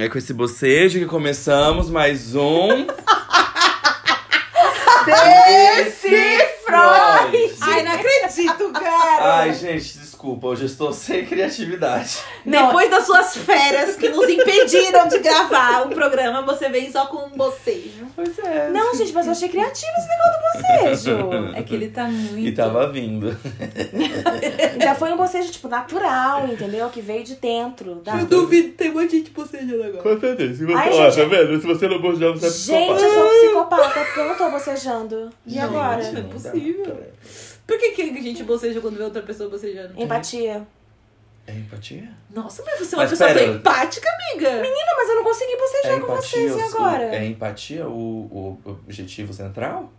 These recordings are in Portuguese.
É com esse bocejo que começamos mais um. Freud! Ai, não acredito, cara! Ai, gente, desculpa, hoje estou sem criatividade. Depois das suas férias que nos impediram de gravar o programa, você vem só com um bocejo. Pois é. Não, gente, mas eu achei criativo esse negócio do bocejo. É que ele tá muito. E tava vindo. Já foi um bocejo, tipo, natural, entendeu? Que veio de dentro. Da... Eu duvido, tem um monte de gente bocejando agora. Com certeza. Se você, Ai, ó, gente- tá vendo? Se você não bocejar, você é Gente, eu psicopata. sou psicopata, porque eu não tô bocejando. E Gente, agora? Não é possível. Por que, que a gente boceja quando vê outra pessoa bocejando? Empatia. É empatia? Nossa, mas você é uma Mas pessoa pera. tão empática, amiga. Não, mas eu não consegui bocejar É com vocês, e o- agora? É empatia o, o objetivo central?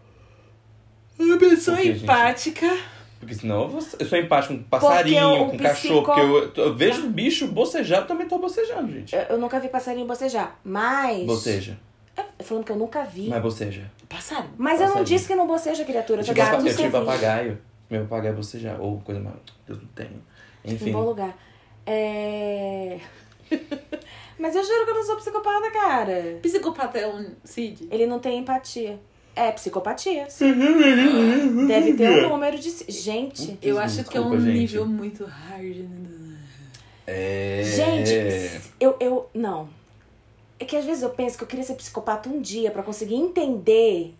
Uma pessoa Por que, gente? empática. Porque senão eu, vou, eu sou empático com passarinho, o com psico- cachorro. Porque eu, eu vejo bicho bocejar, eu também tô bocejando, gente. Eu, eu nunca vi passarinho bocejar, mas... Boceja. Falando que eu nunca vi. Mas boceja. Passarinho. Mas eu não passarinho. disse que não boceja, criatura. Eu Eu tive, gato papa- eu tive papagaio. Meu papagaio bocejar. Ou coisa mais. Deus não tenho. Em Enfim. bom lugar. É... mas eu juro que eu não sou psicopata, cara. Psicopata é um Cid? Ele não tem empatia. É, psicopatia. sim. Deve ter um número de... Gente... Eu acho que é um Desculpa, gente. nível muito hard. né? É. Gente, eu, eu. Não. É que às vezes eu penso que eu queria ser psicopata um dia pra conseguir entender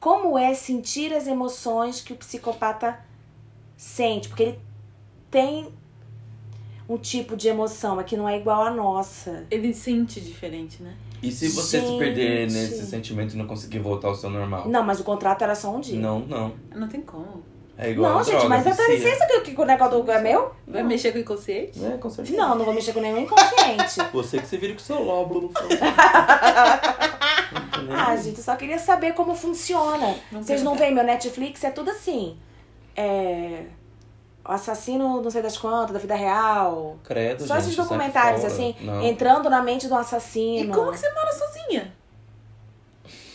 como é sentir as emoções que o psicopata sente. Porque ele tem um tipo de emoção, é que não é igual à nossa. Ele sente diferente, né? E se você se Gente. perder nesse sentimento e não conseguir voltar ao seu normal? Não, mas o contrato era só um dia. Não, não. Não tem como. É igual Não, a gente, droga, mas dá vicia. licença que, que o negócio do é meu? Vai mexer com o inconsciente? É, com certeza. Não, não vou mexer com nenhum inconsciente. Você que se vira com o seu lóbulo. Ah, gente, eu só queria saber como funciona. Não Vocês não veem meu Netflix? É tudo assim. É. O assassino, não sei das quantas, da vida real. Credo, Só gente, esses documentários, assim, Não. entrando na mente do E assassino. como que você mora sozinha?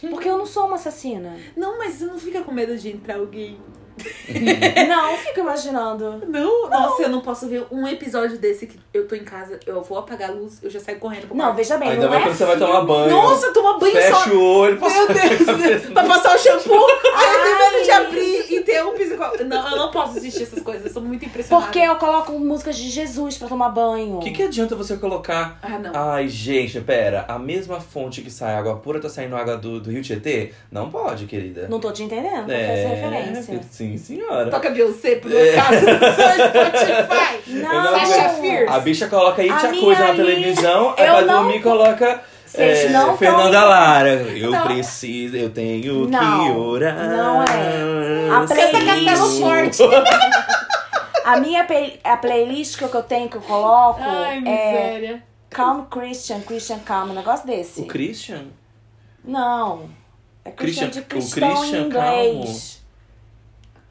Porque eu não sou uma assassina. Não, mas você não fica com medo de entrar alguém. não, fico imaginando. Não, nossa, eu não posso ver um episódio desse que eu tô em casa, eu vou apagar a luz, eu já saio correndo pro Não, veja bem, Ainda não mais é quando você vai tomar banho. Nossa, toma banho Fecha só. o olho. passa- Meu Deus, pra passar o shampoo, aí eu tenho medo de abrir e ter um psicólogo. Não, eu não posso assistir essas coisas, eu sou muito impressionada. Porque eu coloco músicas de Jesus pra tomar banho. O que, que adianta você colocar. Ah, não. Ai, gente, pera. A mesma fonte que sai água pura tá saindo água do, do Rio Tietê? Não pode, querida. Não tô te entendendo, não é, faz referência. Sim, senhora. Toca Beyoncé por caso do seu Spotify. Não, Sasha. Fierce. A bicha coloca A Itia minha Coisa na televisão, aí não- dormir coloca. Vocês é, não tão- Fernanda Lara. Eu Não. preciso, eu tenho que Não, orar. não é. A playlist- Castelo Forte. A minha play- a playlist que eu tenho, que eu coloco, Ai, é miséria. Calm Christian, Christian Calm, um negócio desse. O Christian? Não. É Christian, Christian- de o cristão Christian em inglês.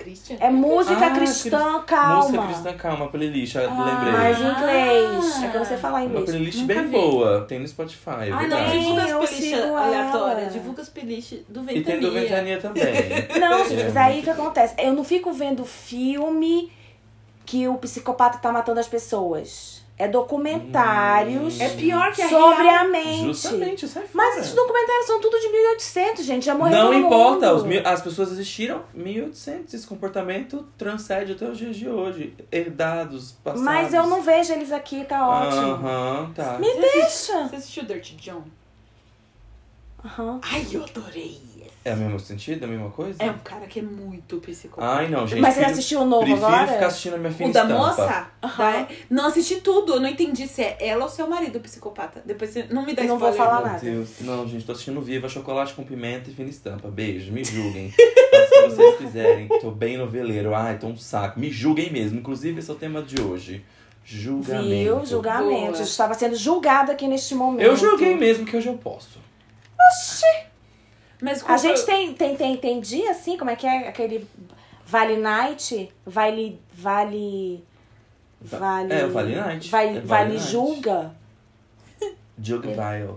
Christian? É música Ah, cristã Música calma. cristã calma, playlist, Ah, lembrei. Mas em inglês. Ah. É que eu não sei falar Uma inglês. playlist Nunca bem vi. boa, tem no Spotify, é Ai, não, divulga as eu playlists aleatórias. Divulga as playlists do Ventania. E tem do Ventania também. Não, gente, É. mas aí o que acontece? Eu não fico vendo filme que o psicopata tá matando as pessoas. É documentários É pior que a sobre real. a mente. Justamente, sai fora. Mas esses documentários são tudo de 1800, gente. Já morreu Não todo importa, mundo. os mil- as pessoas existiram 1800. Esse comportamento transcende até os dias de hoje. Herdados, passados. Mas eu não vejo eles aqui, tá ótimo. Aham, tá. Me deixa. Você assistiu Dirty John? Aham. Ai, eu adorei. É o mesmo sentido, a mesma coisa? É um cara que é muito psicopata. Ai, não, gente. Mas você prefiro- assistiu o novo prefiro agora? ficar assistindo a minha fina O da estampa. moça? Aham. Da- Não assisti tudo, eu não entendi se é ela ou seu marido psicopata. Depois você não me dá Eu não vou spoiler. falar Meu nada. Deus. Não, gente, tô assistindo Viva, chocolate com pimenta e fina estampa. Beijo, me julguem. Que vocês quiserem. Tô bem noveleiro. Ai, tô um saco. Me julguem mesmo. Inclusive, esse é o tema de hoje. Julgamento. Viu? Julgamento. Boa. Estava sendo julgada aqui neste momento. Eu julguei mesmo que hoje eu posso. Mas A gente foi- tem, tem, tem, tem dia assim, como é que é? Aquele Vale Night, Vale. Vale. Vale. É, o Vale Night. Vale, É Vale vale Night. julga. Jug vile.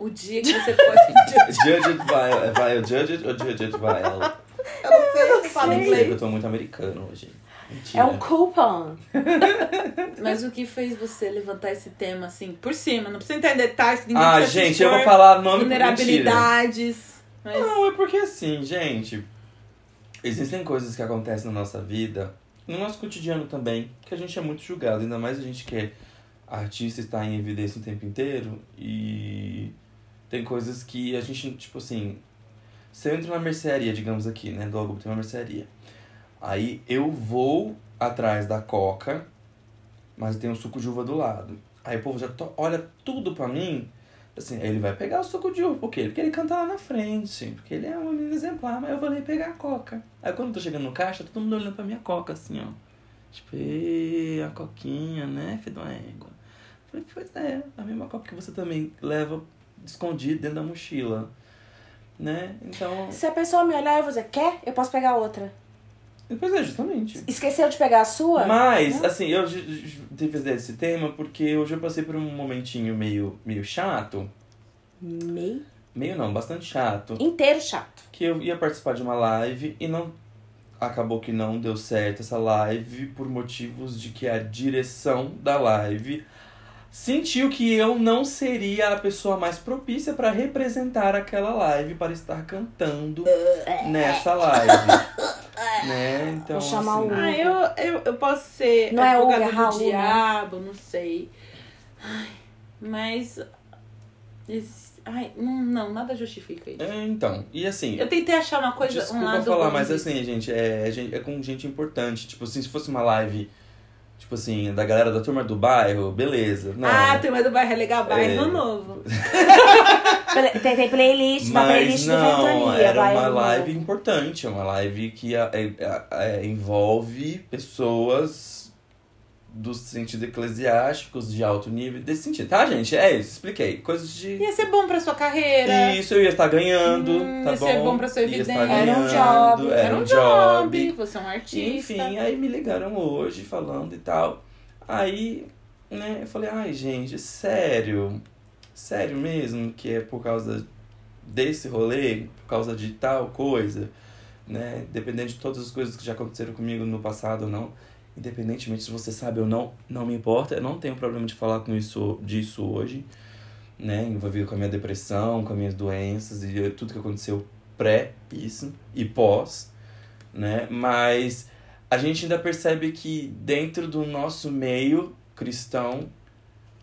o dia que você pode. Judge it vile. É vile judge it ou judge it vile? eu não sei, eu falo Nem sei, inglês. que eu tô muito americano hoje. Mentira. É um coupon. Mas o que fez você levantar esse tema assim, por cima? Não precisa entrar em detalhes, Ah, gente, eu vou falar nome. Vulnerabilidades. Mas... Não, é porque assim, gente. Existem coisas que acontecem na nossa vida, no nosso cotidiano também, que a gente é muito julgado. Ainda mais a gente que é artista está em evidência o tempo inteiro. E tem coisas que a gente, tipo assim. Se eu entro na mercearia, digamos aqui, né? Logo tem uma mercearia. Aí eu vou atrás da coca, mas tem um suco de uva do lado. Aí o povo já olha tudo pra mim. Assim, ele vai pegar o suco de uva. Por quê? Porque ele canta lá na frente. Porque ele é um menino exemplar, mas eu vou ali pegar a coca. Aí quando eu tô chegando no caixa, todo mundo olhando pra minha coca, assim, ó. Tipo, "Ê, a coquinha, né, filho da égua? Falei, pois é, a mesma coca que você também leva escondido dentro da mochila. Né? Então. Se a pessoa me olhar e dizer, quer? Eu posso pegar outra. Pois é, justamente. Esqueceu de pegar a sua? Mas, Né? assim, eu tive esse tema porque hoje eu passei por um momentinho meio, meio chato. Meio Meio não, bastante chato. inteiro chato. Que eu ia participar de uma live e não. Acabou que não deu certo essa live por motivos de que a direção da live sentiu que eu não seria a pessoa mais propícia para representar aquela live, para estar cantando nessa live. Né? Então, Vou chamar assim, o- Ah, eu, eu, eu posso ser Não é advogada Olga, do Raul, né? diabo, não sei. Ai, mas. esse- Ai, não, não, nada justifica isso. é, então, e assim. Eu tentei achar uma coisa, Desculpa um lado falar, mas assim, gente é, é gente, é com gente importante. Tipo assim, se fosse uma live, tipo assim, da galera da turma do bairro, beleza. Não. Ah, a turma do bairro é legal, bairro É. novo. Play- Tem, tem playlist, Mas playlist do não, Ventania. era uma live importante, é uma live que é, é- é- envolve pessoas do sentido eclesiásticos, de alto nível, desse sentido. Tá, gente? É isso, expliquei. Coisas de. Ia ser bom pra sua carreira. Isso, eu ia estar ganhando, Hum, tá ia bom? ser bom pra sua evidência. Era um job, Era um job. Você é um artista. Enfim, aí me ligaram hoje falando e tal. Aí, né, eu falei, ai gente, sério? Sério mesmo que é por causa desse rolê, por causa de tal coisa, né? Dependente de todas as coisas que já aconteceram comigo no passado ou não. Independentemente se você sabe ou não, não me importa. Eu não tenho problema de falar com isso, disso hoje, né? Envolvido com a minha depressão, com as minhas doenças e tudo que aconteceu pré isso e pós, né? Mas a gente ainda percebe que dentro do nosso meio cristão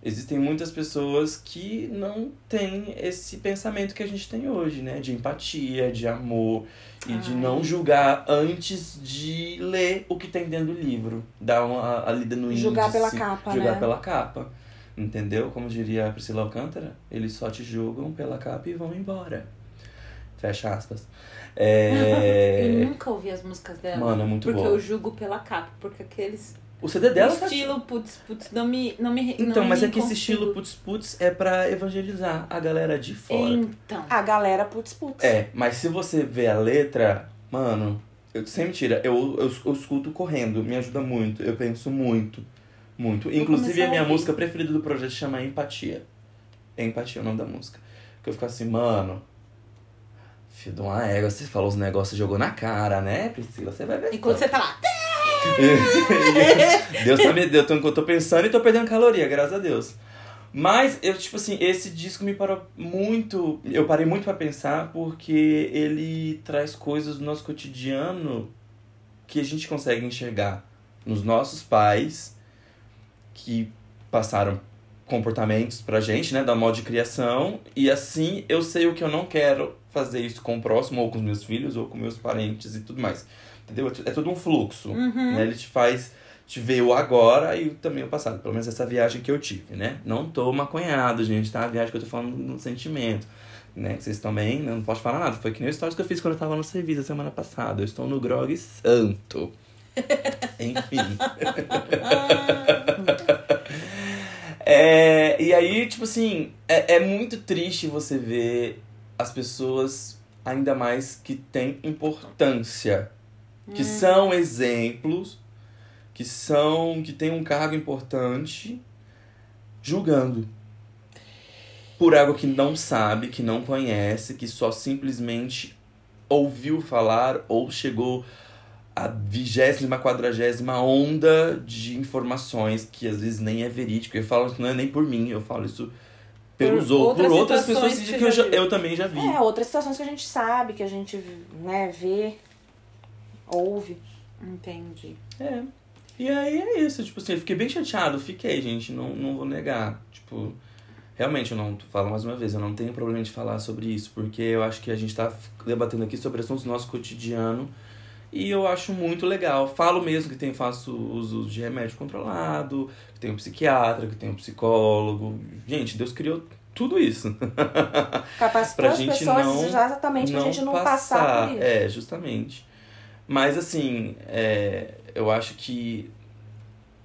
existem muitas pessoas que não têm esse pensamento que a gente tem hoje, né? De empatia, de amor e de Ai. não julgar antes de ler o que tem dentro do livro. Dar uma a lida no Julgar índice, pela capa, Julgar né? pela capa. Entendeu? Como diria a Priscila Alcântara, eles só te julgam pela capa e vão embora. Fecha aspas. É... Eu nunca ouvi as músicas dela. Mano, é muito Porque boa. eu julgo pela capa. Porque aqueles. O CD dela tá estilo putz putz não me. Não me Então, não mas me é que esse consigo. estilo putz putz é pra evangelizar a galera de fora. Então. A galera putz putz. É, mas se você vê a letra, mano, eu, sem mentira, eu, eu, eu escuto correndo, me ajuda muito, eu penso muito, muito. Inclusive a minha a ouvir. música preferida do projeto chama Empatia. É Empatia o nome da música. Que eu fico assim, mano, filho de uma égua, você falou os negócios, jogou na cara, né, Priscila? Você vai ver. Enquanto você tá lá. Deus tá me deu, eu tô pensando e tô perdendo caloria, graças a Deus. Mas eu, tipo assim, esse disco me parou muito. Eu parei muito pra pensar porque ele traz coisas do nosso cotidiano que a gente consegue enxergar nos nossos pais que passaram comportamentos pra gente, né, da modo de criação, e assim eu sei o que eu não quero fazer isso com o próximo, ou com os meus filhos, ou com meus parentes e tudo mais. Entendeu? É É tudo um fluxo. Uhum. Né? Ele te faz te ver o agora e também o passado. Pelo menos essa viagem que eu tive, né? Não tô maconhado, gente, tá? A viagem que eu tô falando no sentimento. Né? Vocês também, não posso falar nada. Foi que nem o stories que eu fiz quando eu tava no serviço a semana passada. Eu estou no grog santo. Enfim. É, e aí, tipo assim, é, é muito triste você ver as pessoas, ainda mais que têm importância, que são exemplos, que são, que têm um cargo importante, julgando. Por algo que não sabe, que não conhece, que só simplesmente ouviu falar ou chegou a vigésima, quadragésima onda de informações que às vezes nem é verídico. Eu falo que não é nem por mim, eu falo isso pelos Por ou- por outras pessoas que que, eu, já- eu também já vi. É, outras situações que a gente sabe, que a gente né, vê, ouve. Entendi. É. E aí é isso, tipo assim, eu fiquei bem chateado, fiquei, gente, não, não vou negar. Tipo, realmente eu não falo mais uma vez, eu não tenho problema de falar sobre isso, porque eu acho que a gente tá debatendo aqui sobre assuntos do nosso cotidiano e eu acho muito legal. Falo mesmo que tem, faço uso de remédio controlado, que tem um psiquiatra, que tem um psicólogo. Gente, Deus criou tudo isso. Capacitou Pra as gente pessoas não- exatamente pra gente não passar, por isso. É, justamente. Mas assim, é, eu acho que.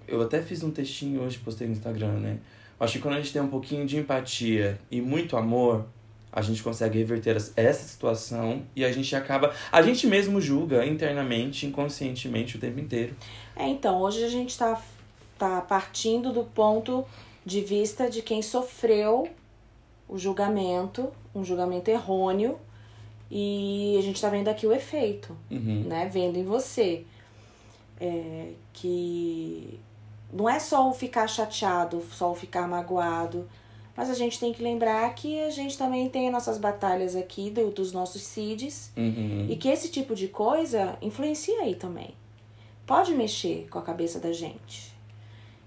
Eu até fiz um textinho hoje, postei no Instagram, né? Acho que quando a gente tem um pouquinho de empatia e muito amor, a gente consegue reverter essa situação e a gente acaba. A gente mesmo julga internamente, inconscientemente o tempo inteiro. É, então, hoje a gente tá, tá partindo do ponto de vista de quem sofreu o julgamento, um julgamento errôneo, e a gente tá vendo aqui o efeito. Uhum. né, vendo em você. É, que não é só o ficar chateado, só o ficar magoado, mas a gente tem que lembrar que a gente também tem as nossas batalhas aqui do, dos nossos CIDs Uhum. e que esse tipo de coisa influencia aí também. Pode mexer com a cabeça da gente.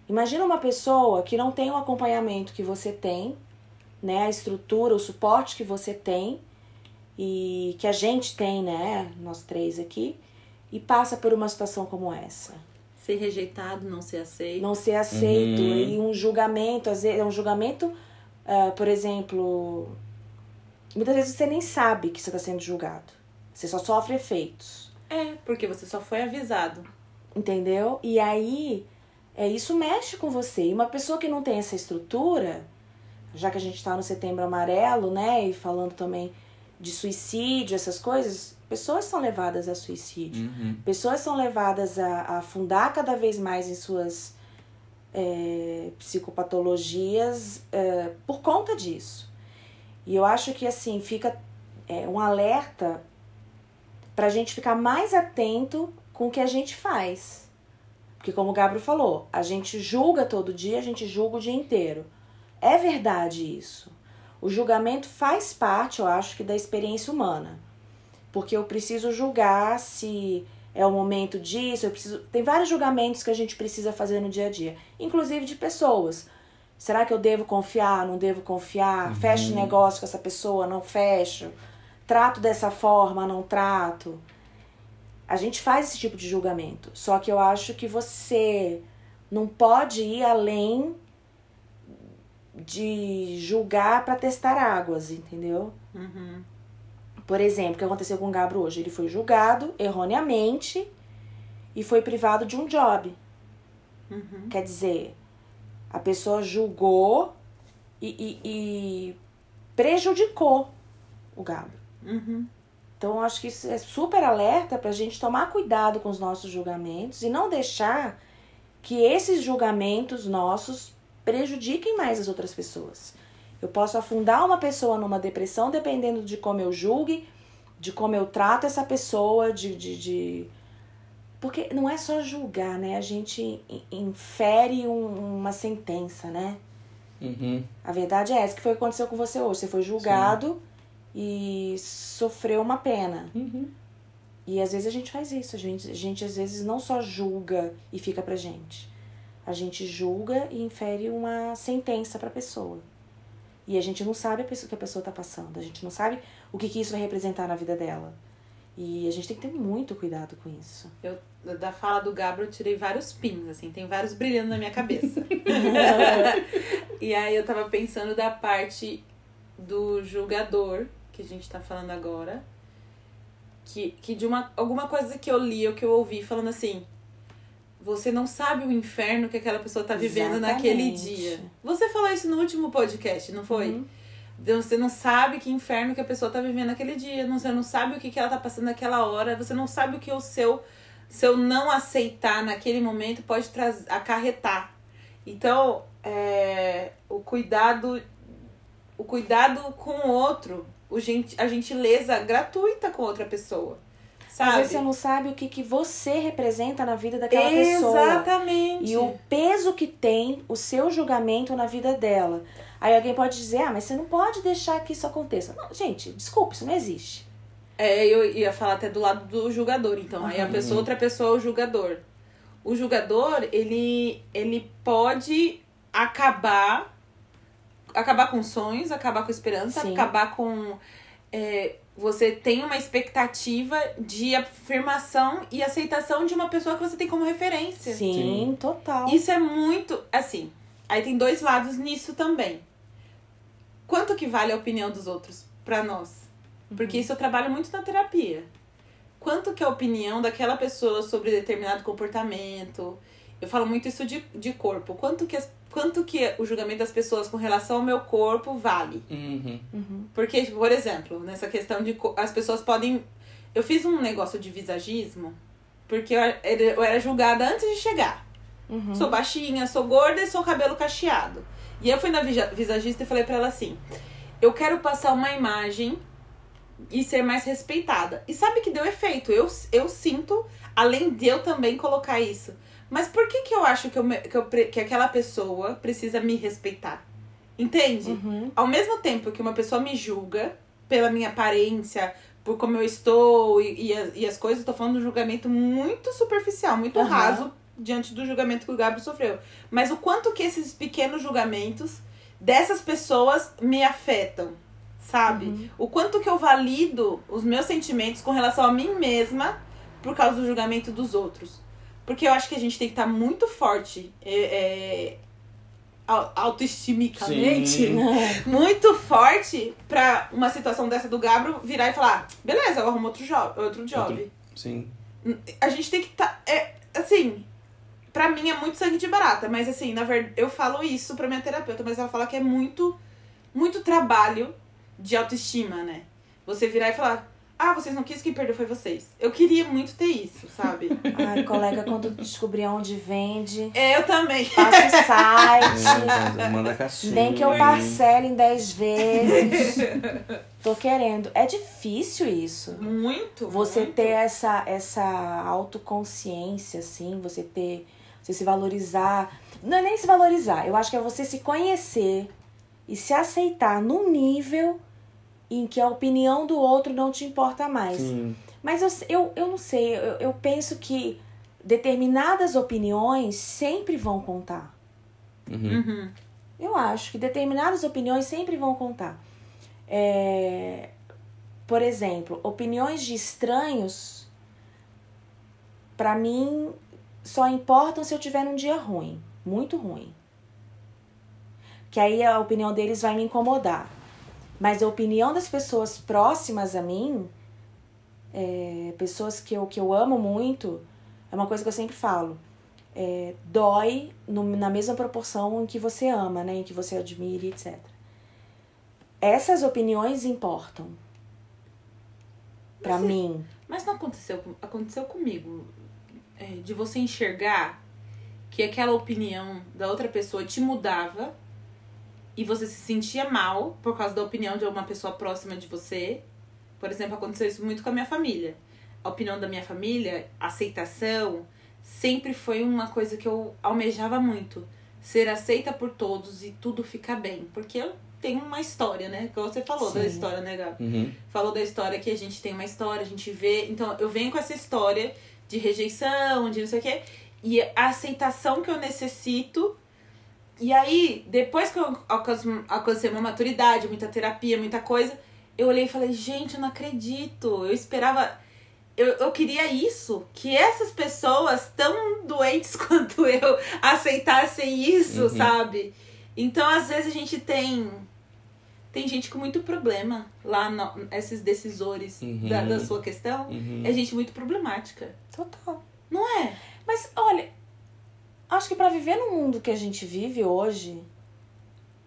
Imagina uma pessoa que não tem o acompanhamento que você tem, né, a estrutura, o suporte que você tem e que a gente tem, né, nós três aqui, e passa por uma situação como essa. Ser rejeitado, não ser aceito. Não ser aceito Uhum. e um julgamento, às vezes é um julgamento, ah, por exemplo, muitas vezes você nem sabe que você está sendo julgado. Você só sofre efeitos. É, porque você só foi avisado. Entendeu? E aí, é, isso mexe com você. E uma pessoa que não tem essa estrutura, já que a gente está no setembro amarelo, né? E falando também de suicídio, essas coisas, pessoas são levadas a suicídio. Uhum. Pessoas são levadas a, a afundar cada vez mais em suas é, psicopatologias é, por conta disso. E eu acho que assim fica é, um alerta pra gente ficar mais atento com o que a gente faz. Porque como o Gabriel falou, a gente julga todo dia, a gente julga o dia inteiro. É verdade isso. O julgamento faz parte, eu acho, que da experiência humana. Porque eu preciso julgar se é o momento disso, eu preciso. Tem vários julgamentos que a gente precisa fazer no dia a dia, inclusive de pessoas. Será que eu devo confiar? Não devo confiar? Fecho negócio com essa pessoa? Não fecho? Trato dessa forma? Não trato? A gente faz esse tipo de julgamento. Só que eu acho que você não pode ir além de julgar para testar águas, entendeu? Uhum. Por exemplo, o que aconteceu com o Gabro hoje? Ele foi julgado erroneamente e foi privado de um job. Uhum. Quer dizer, a pessoa julgou e, e- e prejudicou o Gabro. Uhum. Então, acho que isso é super alerta pra gente tomar cuidado com os nossos julgamentos e não deixar que esses julgamentos nossos prejudiquem mais as outras pessoas. Eu posso afundar uma pessoa numa depressão dependendo de como eu julgue, de como eu trato essa pessoa, de. de, de... Porque não é só julgar, né? A gente in- infere um- uma sentença, né? Uhum. A verdade é essa que foi o que aconteceu com você hoje. Você foi julgado e sofreu uma pena. Uhum. E às vezes a gente faz isso. A gente, a gente às vezes não só julga e fica pra gente. A gente julga e infere uma sentença pra pessoa. E a gente não sabe a pessoa que a pessoa tá passando. A gente não sabe o que, que isso vai representar na vida dela. E a gente tem que ter muito cuidado com isso. Eu, da fala do Gabriel, eu tirei vários pins, assim, tem vários brilhando na minha cabeça. e aí eu tava pensando da parte do julgador, que a gente tá falando agora, que, que de uma, alguma coisa que eu li ou que eu ouvi falando assim. Você não sabe o inferno que aquela pessoa tá vivendo naquele Exatamente. dia. Você falou isso no último podcast, não foi? Uhum. Você não sabe que inferno que a pessoa tá vivendo naquele dia. Você não sabe o que, que ela tá passando naquela hora. Você não sabe o que o seu, seu não aceitar naquele momento pode acarretar. Então, é, o cuidado o cuidado com o outro, o gente, a gentileza gratuita com outra pessoa. Sabe? Às vezes você não sabe o que, que você representa na vida daquela pessoa. Exatamente. E o peso que tem o seu julgamento na vida dela. Aí alguém pode dizer, ah, mas você não pode deixar que isso aconteça. Não, gente, desculpa, isso não existe. É, eu ia falar até do lado do julgador, então. Aí a Uhum. pessoa, outra pessoa é o julgador. O julgador, ele, ele pode acabar acabar com sonhos, acabar com esperança, Sim. acabar com é, você tem uma expectativa de afirmação e aceitação de uma pessoa que você tem como referência. Sim, Sim. total. Isso é muito, assim, aí tem dois lados nisso também. Quanto que vale a opinião dos outros pra nós? Porque isso eu trabalho muito na terapia. Quanto que é a opinião daquela pessoa sobre determinado comportamento? Eu falo muito isso de, de corpo. Quanto que, as- quanto que o julgamento das pessoas com relação ao meu corpo vale? Uhum. Uhum. Porque, por exemplo, nessa questão de. As pessoas podem. Eu fiz um negócio de visagismo porque eu era, julgada antes de chegar. Uhum. Sou baixinha, sou gorda e sou cabelo cacheado. E eu fui na visagista e falei pra ela assim: eu quero passar uma imagem e ser mais respeitada. E sabe que deu efeito? Eu, eu sinto, além de eu também colocar isso. Mas por que, que eu acho que, eu, que, eu, que aquela pessoa precisa me respeitar? Entende? Uhum. Ao mesmo tempo que uma pessoa me julga pela minha aparência, por como eu estou e, e, as, e as coisas, eu tô falando de um julgamento muito superficial, muito Aham. raso diante do julgamento que o Gabriel sofreu. Mas o quanto que esses pequenos julgamentos dessas pessoas me afetam, sabe? Uhum. O quanto que eu valido os meus sentimentos com relação a mim mesma por causa do julgamento dos outros. Porque eu acho que a gente tem que estar muito forte é, é, au- autoestimicamente Sim. muito forte pra uma situação dessa do Gabro virar e falar: beleza, eu arrumo outro job. Outro job. Outro- Sim. A gente tem que estar. é, assim, pra mim é muito sangue de barata, mas assim, na verdade, eu falo isso pra minha terapeuta, mas ela fala que é muito, muito trabalho de autoestima, né? Você virar e falar. Ah, vocês não quis, quem perdeu foi vocês. Eu queria muito ter isso, sabe? Ai, colega, quando descobrir onde vende, É, eu também. passa o site. É, Manda caixinha. Nem que eu parcele em 10 vezes. Tô querendo. É difícil isso. Muito. Você muito. ter essa, essa autoconsciência, assim, você ter. Você se valorizar. Não é nem se valorizar, eu acho que é você se conhecer e se aceitar num nível em que a opinião do outro não te importa mais. Sim. Mas eu, eu, eu não sei, eu, eu penso que determinadas opiniões sempre vão contar. Uhum. Uhum. Eu acho que determinadas opiniões sempre vão contar. É, por exemplo, opiniões de estranhos, pra mim, só importam se eu tiver num dia ruim, muito ruim. Que aí a opinião deles vai me incomodar. Mas a opinião das pessoas próximas a mim, é, pessoas que eu, que eu amo muito, é uma coisa que eu sempre falo é, dói no- na mesma proporção em que você ama, né? Em que você admira, etc. Essas opiniões importam. Pra Mas é- mim. Mas não aconteceu, aconteceu comigo. é, de você enxergar que aquela opinião da outra pessoa te mudava e você se sentia mal por causa da opinião de uma pessoa próxima de você. Por exemplo, aconteceu isso muito com a minha família. A opinião da minha família, aceitação, sempre foi uma coisa que eu almejava muito. Ser aceita por todos e tudo ficar bem. Porque eu tenho uma história, né? Que você falou da Sim. história, né, Gabi? Uhum. falou da história que a gente tem uma história, a gente vê. Então, eu venho com essa história de rejeição, de não sei o quê, e a aceitação que eu necessito. E aí, depois que eu alcancei uma maturidade, muita terapia, muita coisa, eu olhei e falei, gente, eu não acredito. Eu esperava. Eu, eu queria isso, que essas pessoas tão doentes quanto eu aceitassem isso, Uhum. sabe? Então, às vezes, a gente tem tem gente com muito problema lá, no, esses decisores Uhum. da, da sua questão. Uhum. É gente muito problemática. Total. Não é? Mas olha, acho que pra viver no mundo que a gente vive hoje,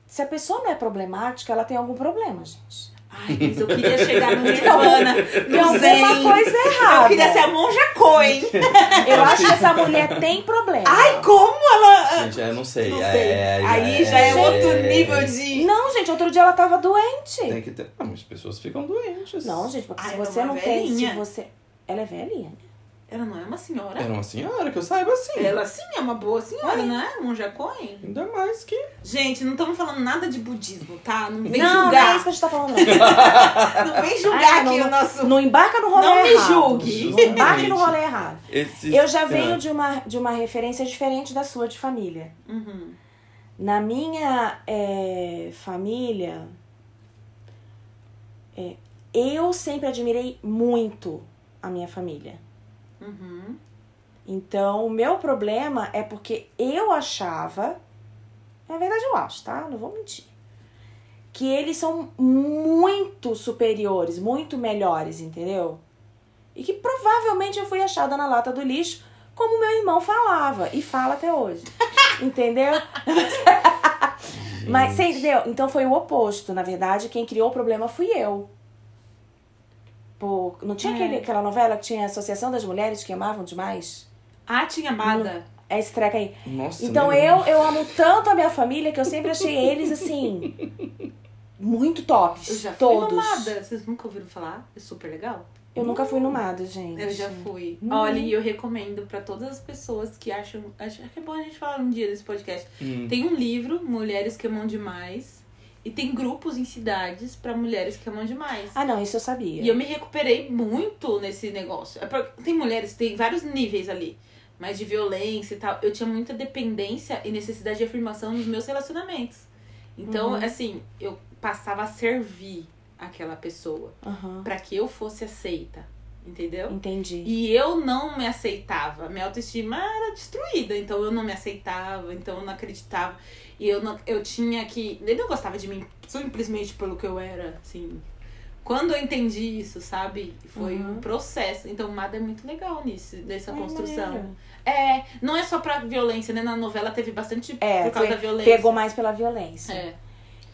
se a pessoa não é problemática, ela tem algum problema, gente. Ai, mas eu queria chegar no Nirvana, Tem no alguma coisa errada. Eu queria ser a monja Coen. Eu acho que essa mulher tem problema. Ai, como ela... Gente, eu não sei. Não É- sei. é- Aí já é outro é- nível de... Não, gente, outro dia ela tava doente. Tem que ter. Não, as pessoas ficam doentes. Não, gente, porque Ai, se era você não tem, se você. Ela é velhinha. Ela não é uma senhora. Era uma senhora, que eu saiba assim. Ela sim é uma boa senhora, não é? Monja Coen. Ainda mais que. Gente, não estamos falando nada de budismo, tá? Não vem não, não julgar. é isso que a gente tá falando. Não, Não vem julgar Ah, aqui não, o nosso. não embarca no rolê Não me errado. julgue. Não embarque no rolê errado. Esse... Eu já venho Ah, de uma, de uma referência diferente da sua de família. Uhum. Na minha é, família, é, eu sempre admirei muito a minha família. Uhum. Então, o meu problema é porque eu achava, na verdade eu acho, tá? Não vou mentir, que eles são muito superiores, muito melhores, entendeu? E que provavelmente eu fui achada na lata do lixo, como meu irmão falava e fala até hoje. entendeu? Mas você entendeu? Então foi o oposto. Na verdade, quem criou o problema fui eu. Pô, não tinha É. aquele, aquela novela que tinha a Associação das Mulheres que amavam demais? Ah, tinha amada. É esse treco aí. Nossa, Então eu, eu amo tanto a minha família que eu sempre achei eles assim. Muito tops. Eu já fui todos. nomada. Vocês nunca ouviram falar? É super legal. Eu nunca fui nomada, gente. Eu já fui. Hum. Olha, e eu recomendo pra todas as pessoas que acham. Acho que é bom a gente falar um dia desse podcast. Hum. Tem um livro, Mulheres que Amam Demais. E tem grupos em cidades pra mulheres que amam demais. Ah, não, isso eu sabia. E eu me recuperei muito nesse negócio. É Tem mulheres, tem vários níveis ali. Mas de violência e tal. Eu tinha muita dependência e necessidade de afirmação nos meus relacionamentos. Então, Uhum. assim, eu passava a servir aquela pessoa Aham. pra que eu fosse aceita. Entendeu? Entendi. E eu não me aceitava. Minha autoestima era destruída. Então eu não me aceitava, então eu não acreditava. E eu não eu tinha que. Ele não gostava de mim simplesmente pelo que eu era, assim. Quando eu entendi isso, sabe? Foi Uhum. um processo. Então o Mada é muito legal nisso, dessa Ai, construção. maneiro. É, não é só pra violência, né? Na novela teve bastante É, por causa foi- da violência. Pegou mais pela violência. É.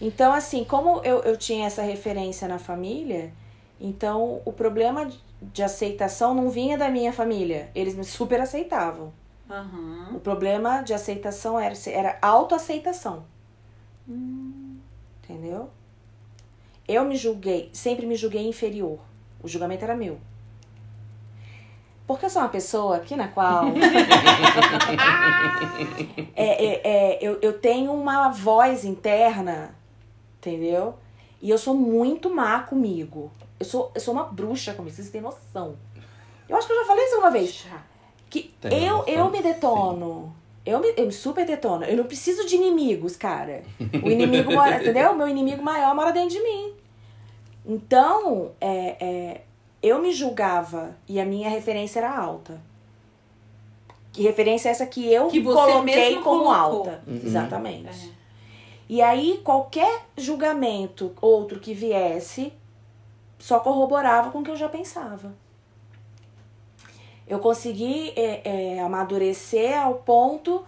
Então, assim, como eu, eu tinha essa referência na família, então o problema de- aceitação não vinha da minha família. Eles me super aceitavam. Aham. O problema de aceitação era, era autoaceitação. Entendeu? Eu me julguei, sempre me julguei inferior. O julgamento era meu. Porque eu sou uma pessoa aqui na qual. é, é, é, eu, eu tenho uma voz interna, entendeu? E eu sou muito má comigo. Eu sou, eu sou uma bruxa comigo, vocês têm noção. Eu acho que eu já falei isso uma vez. Que Tem eu, noção. eu me detono. Eu me, eu me super detono. Eu não preciso de inimigos, cara. O inimigo mora, entendeu? O meu inimigo maior mora dentro de mim. Então, é, é, eu me julgava e a minha referência era alta. Que referência é essa que eu Que você coloquei mesmo como colocou. alta. Uhum. Exatamente. É. E aí, qualquer julgamento outro que viesse, só corroborava com o que eu já pensava. Eu consegui é, é, amadurecer ao ponto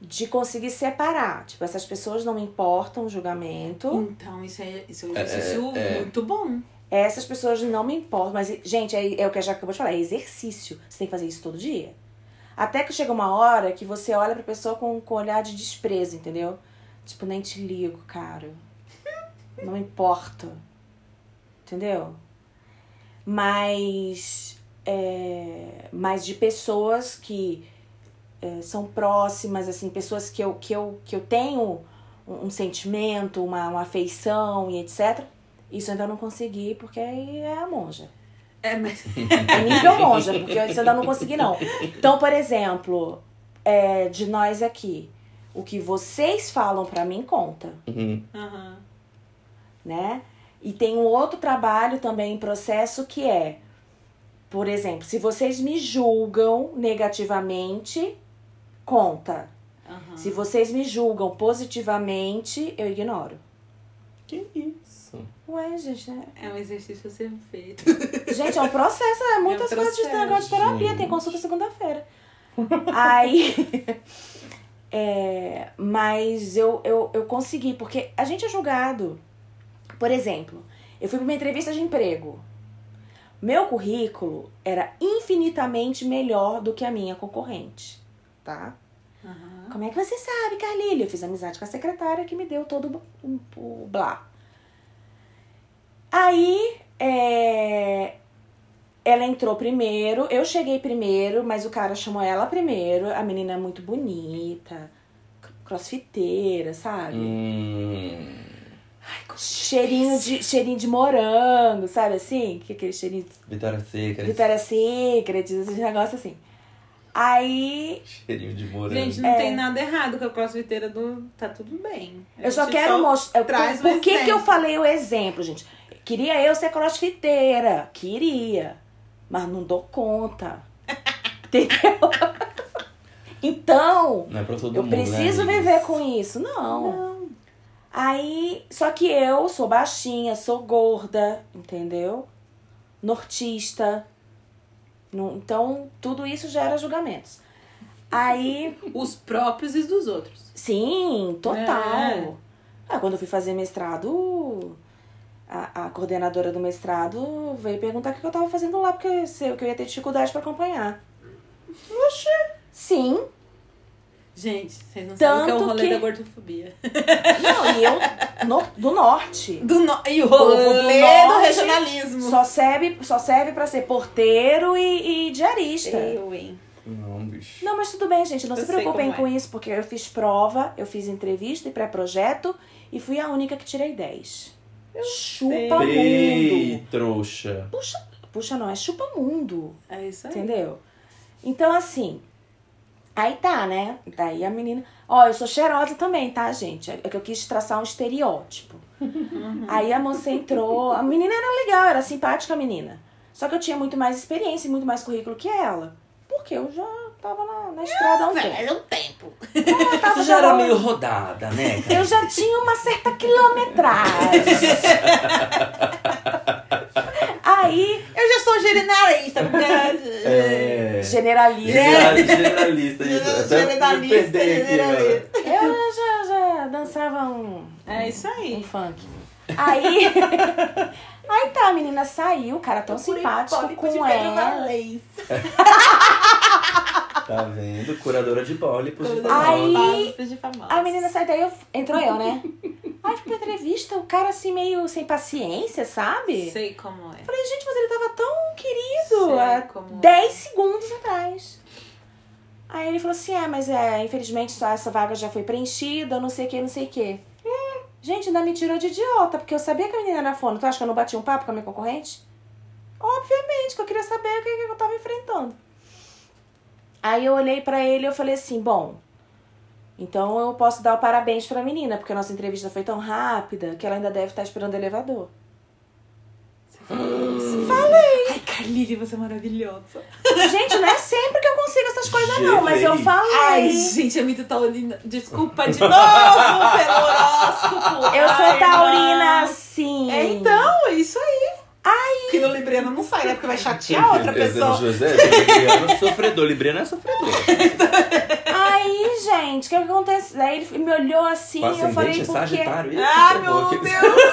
de conseguir separar. Tipo, essas pessoas não me importam o julgamento. Então, isso é, isso é um exercício é. muito bom. Essas pessoas não me importam. Mas, gente, é, é o que a Jaca acabou de falar, é exercício. Você tem que fazer isso todo dia. Até que chega uma hora que você olha pra pessoa com, com olhar de desprezo, entendeu? Tipo, nem te ligo, cara. Não importa. Entendeu? Mas. É, mas de pessoas que é, são próximas, assim, pessoas que eu, que eu, que eu tenho um, um sentimento, uma, uma afeição e etc. Isso eu ainda não consegui, porque aí é a monja. É, mas. É nível monja, porque isso eu ainda não consegui, não. Então, por exemplo, é, de nós aqui, o que vocês falam pra mim conta, Uhum. Aham. né? E tem um outro trabalho também em processo que é, por exemplo, se vocês me julgam negativamente, conta. Aham. Se vocês me julgam positivamente, eu ignoro. Que isso? Ué, gente, né? É um exercício a ser feito. Gente, é um processo, é muitas É um coisas de negócio de terapia, tem consulta segunda-feira. Aí. é, mas eu, eu, eu consegui, porque a gente é julgado. Por exemplo, eu fui para uma entrevista de emprego. Meu currículo era infinitamente melhor do que a minha concorrente, tá? Aham. Como é que você sabe, Carlília? Eu fiz amizade com a secretária que me deu todo o, o blá. Aí, é, ela entrou primeiro, eu cheguei primeiro, mas o cara chamou ela primeiro. A menina é muito bonita, crossfiteira, sabe? Hum. Cheirinho de, cheirinho de morango, sabe assim? Que aquele cheirinho Vitória Seca. Vitória Secret, esses negócios assim. Aí Cheirinho de morango. Gente, não É. tem nada errado com a crossfiteira do. Tá tudo bem. A eu só quero mostrar. traz Por, que, que eu falei o exemplo, gente? Queria eu ser crossfiteira. Queria. Mas não dou conta. Entendeu? Então, Não é pra todo eu mundo. preciso né, viver Liz? com isso. Não. Aí, só que eu sou baixinha, sou gorda, entendeu? Nortista. Não- Então, tudo isso gera julgamentos. Aí, Os próprios e os dos outros. sim, total. É. Ah, quando eu fui fazer mestrado, a, a coordenadora do mestrado veio perguntar o que eu tava fazendo lá, porque eu, que eu ia ter dificuldade pra acompanhar. Oxê! Sim. Gente, vocês não sabem o que é o Tanto rolê que- da gordofobia. Não, e eu no- do norte. Do no... E o do rolê do, norte regionalismo. Só serve, só serve pra ser porteiro e, e diarista. Eu, hein? Não, bicho. Não, mas tudo bem, gente. Não Eu se preocupem é. com isso, porque eu fiz prova, eu fiz entrevista e pré-projeto e fui a única que tirei 10. Chupa sei. mundo. Ei, trouxa. Puxa, puxa não, é chupa mundo. É isso aí. Entendeu? Então, assim. Aí tá, né? Daí a menina. Ó, eu sou cheirosa também, tá, gente? É que eu quis traçar um estereótipo. Aí a moça entrou. A menina era legal, era simpática a menina. Só que eu tinha muito mais experiência e muito mais currículo que ela. Porque eu já tava na, na estrada há um tempo. Velho, um tempo. Eu tava Você já era meio rodada, né? Eu já tinha uma certa quilometragem. Aí, Eu já sou generalista. porque- É. generalista. General- Generalista. Generalista, aqui, generalista. Eu já, já dançava um. É isso um aí. funk. Aí. aí tá, a menina saiu, o cara tão simpático com ela. Tá vendo? Curadora de pólipos. de Aí- famosos. A menina saiu daí, eu, entrou eu, né? Aí fui pra entrevista, o cara assim meio sem paciência, sabe? Sei como é. Falei, gente, mas ele tava tão querido Sei há como é. 10 segundos atrás. Aí ele falou assim: é, mas é, infelizmente só essa vaga já foi preenchida, não sei o que, não sei o que. Gente, ainda me tirou de idiota, porque eu sabia que a menina era fono. Tu acha que eu não bati um papo com a minha concorrente? Obviamente, que eu queria saber o que, que eu tava enfrentando. Aí eu olhei pra ele e eu falei assim: bom, então eu posso dar o parabéns pra menina, porque a nossa entrevista foi tão rápida que ela ainda deve estar esperando o elevador. Ai, Carlile, você é maravilhosa. Gente, não é sempre que eu consigo essas coisas, não, mas eu falei. Ai, gente, é muito taurina. Desculpa de novo pelo horóscopo. Eu sou Ai, taurina sim. É, então, é isso aí. Ai. Que no Libriano não sai, né? Porque vai chatear a outra pessoa. José, Libriano é sofredor. Libriano é sofredor. Aí, gente, o que acontece? Daí ele me olhou assim O e eu falei, é por quê? Ah, meu Deus.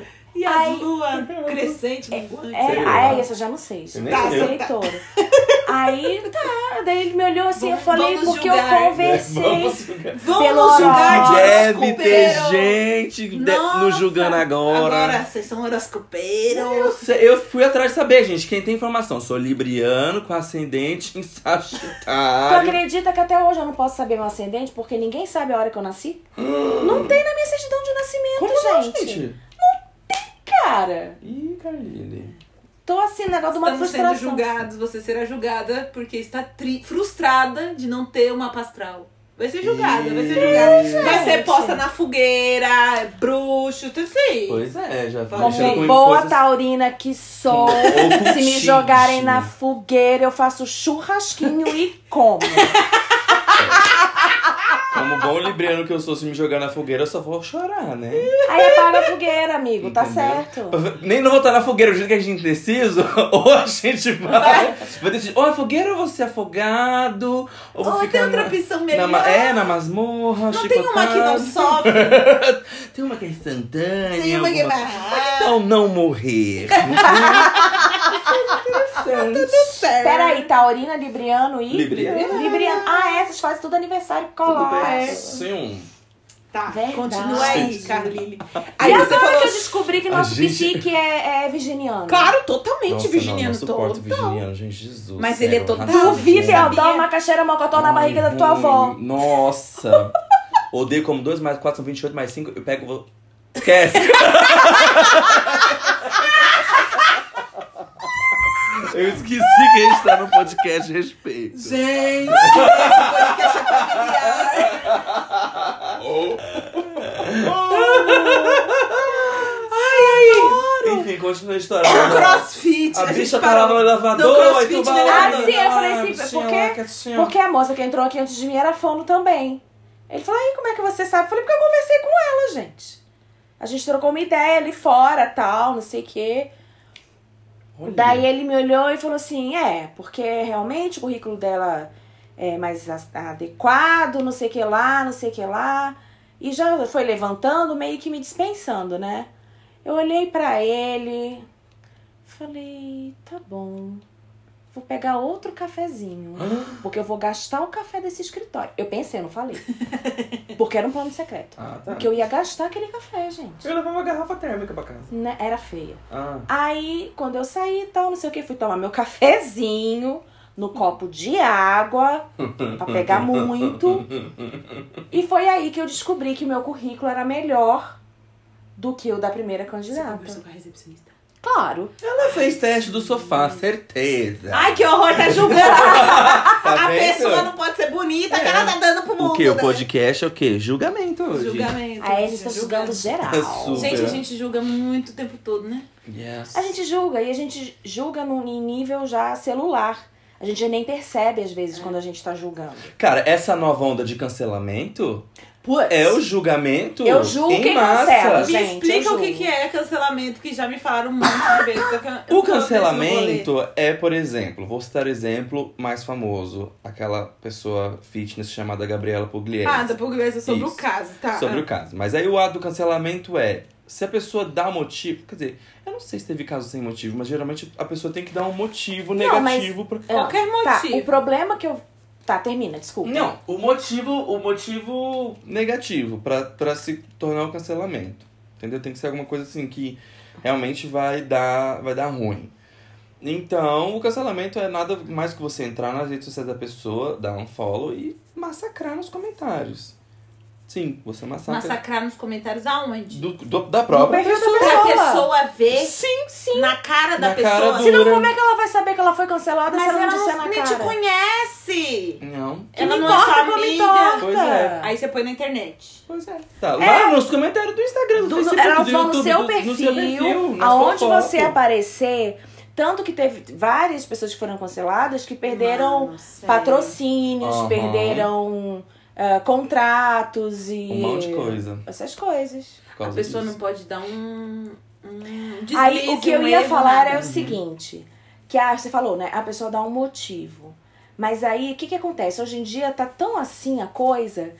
E a Ai. lua crescente, minguante. É, ah, é, isso eu já não sei. Eu nem Tá, sei. toda. Aí, tá. Daí ele me olhou assim, eu Vamos- falei, vamos porque julgar, eu né? conversei. Vamos julgar. Vamos Pelo julgar de Deve ter gente Nossa, nos julgando agora. Agora, vocês são horoscopeiros. Eu, eu fui atrás de saber, gente. Quem tem informação? Sou libriano com ascendente em Tu Sagitário. acredita que até hoje eu não posso saber meu ascendente, porque ninguém sabe a hora que eu nasci? Não tem na minha certidão de nascimento, Como não, gente. gente? Cara, Ih, Carline. tô assim, negócio de uma Estamos sendo frustração. julgados, você será julgada porque está tri- frustrada de não ter uma astral. Vai ser julgada, vai ser julgada. Vai ser posta na fogueira, bruxo, tudo isso aí. Pois é, já mexendo Como com boa coisas- taurina que sou, se me jogarem na fogueira, eu faço churrasquinho e como. Como bom libriano que eu sou, se me jogar na fogueira, eu só vou chorar, né? Aí apaga a fogueira, amigo, tá Entendeu? certo. Nem não vou estar na fogueira, do jeito que a gente indeciso, ou a gente vai, vai decidir, ou é fogueira ou vou ser afogado, ou Ou ficar tem outra na, opção na melhor. ma- É, na masmorra, Não tem uma que não chicotado. sofre, Tem uma que é instantânea. tem uma que alguma- vai. Então não morrer. Interessante. Certo. Peraí, taurina, libriano e... Libriano. Libriano. Ah, é, vocês fazem tudo aniversário Tudo colar. bem. Sim. Tá, Verdade. continua aí, Caroline. E Aí você agora falou. que eu descobri que nosso gente- psique é, é virginiano. Claro, totalmente Nossa, virginiano. não, não suporto total. virginiano, gente, Jesus. Mas ele é total Sabia. eu dou uma caixeira mocotó na barriga da tua avó. Nossa. Odeio como 2 mais 4 são 28 mais 5. Eu pego. Vou... Esquece. Eu esqueci que a gente tá no podcast Respeito. Gente, esse podcast é familiar. Enfim, continua a história. Crossfit. A gente bicha tá parou lá no elevador, no aí crossfit tu vai lá. Ah, sim, eu falei assim, bichinha por quê? lá, quietinha. Porque a moça que entrou aqui antes de mim era fono também. Ele falou, aí, como é que você sabe? Eu falei, porque eu conversei com ela, gente. A gente trocou uma ideia ali fora, tal, não sei o quê. Olha. Daí ele me olhou e falou assim, é, porque realmente o currículo dela é mais adequado, não sei o que lá, não sei o que lá. E já foi levantando, meio que me dispensando, né? Eu olhei pra ele, falei, tá bom, vou pegar outro cafezinho, porque eu vou gastar o café desse escritório. Eu pensei, não falei. Porque era um plano secreto. Ah, tá. Porque eu ia gastar aquele café, gente. Eu levar uma garrafa térmica pra casa. Né? Era feia. Ah. Aí, quando eu saí e tal, não sei o que, fui tomar meu cafezinho no copo de água, pra pegar muito. E foi aí que eu descobri que meu currículo era melhor do que o da primeira Você candidata. conversou com a recepcionista? Claro. Ela fez teste do sofá, certeza. Ai, que horror, tá julgando. Tá a pessoa não pode ser bonita, que ela tá dando pro mundo. O que? O né? podcast é o quê? Julgamento hoje. Julgamento. Aí a gente tá julgando geral. É super. Gente, a gente julga muito o tempo todo, né? Yes. A gente julga, e a gente julga num em nível já celular. A gente nem percebe, às vezes, quando a gente tá julgando. Cara, essa nova onda de cancelamento Putz. é o julgamento Eu julgo em quem massa. cancela, Me gente. explica eu o que, que é cancelamento, que já me falaram um monte de vezes. O cancelamento é, por exemplo, vou citar o exemplo mais famoso. Aquela pessoa fitness chamada Gabriela Pugliese. Ah, da Pugliese sobre o Isso. caso, tá? sobre Ah. o caso. Mas aí o ato do cancelamento é, se a pessoa dá motivo, quer dizer, eu não sei se teve caso sem motivo, mas geralmente a pessoa tem que dar um motivo Não, mas- negativo pra... Qualquer Tá, motivo. o problema que eu. Tá, termina, desculpa. Não, o motivo, o motivo negativo pra se tornar o cancelamento. Entendeu? Tem que ser alguma coisa assim que realmente vai dar, vai dar ruim. Então, o cancelamento é nada mais que você entrar nas redes sociais da pessoa, dar um follow e massacrar nos comentários. Sim, você massacra. Massacrar nos comentários aonde? Do, do- da própria pessoa. Pra pessoa. pessoa ver Sim, sim. na cara da Na pessoa. cara Senão, Dura. como é que ela vai saber que ela foi cancelada Mas se ela ela não disser na nem cara? te conhece. Não. Que ela não é importa, sua amiga. importa? Pois é. Aí você põe na internet. Pois é. Tá lá nos comentários do Instagram, do, Do- Facebook, elas do vão no YouTube, seu do- perfil, no seu perfil aonde você aparecer. Tanto que teve várias pessoas que foram canceladas que perderam Mano, sério. patrocínios, Aham. perderam ah, contratos e. Um monte de coisa. Essas coisas. A pessoa disso. não pode dar um. um deslize, Aí o que eu um ia erro, falar nada. é o seguinte: que a, você falou, né? A pessoa dá um motivo. Mas aí o que, que acontece? Hoje em dia tá tão assim a coisa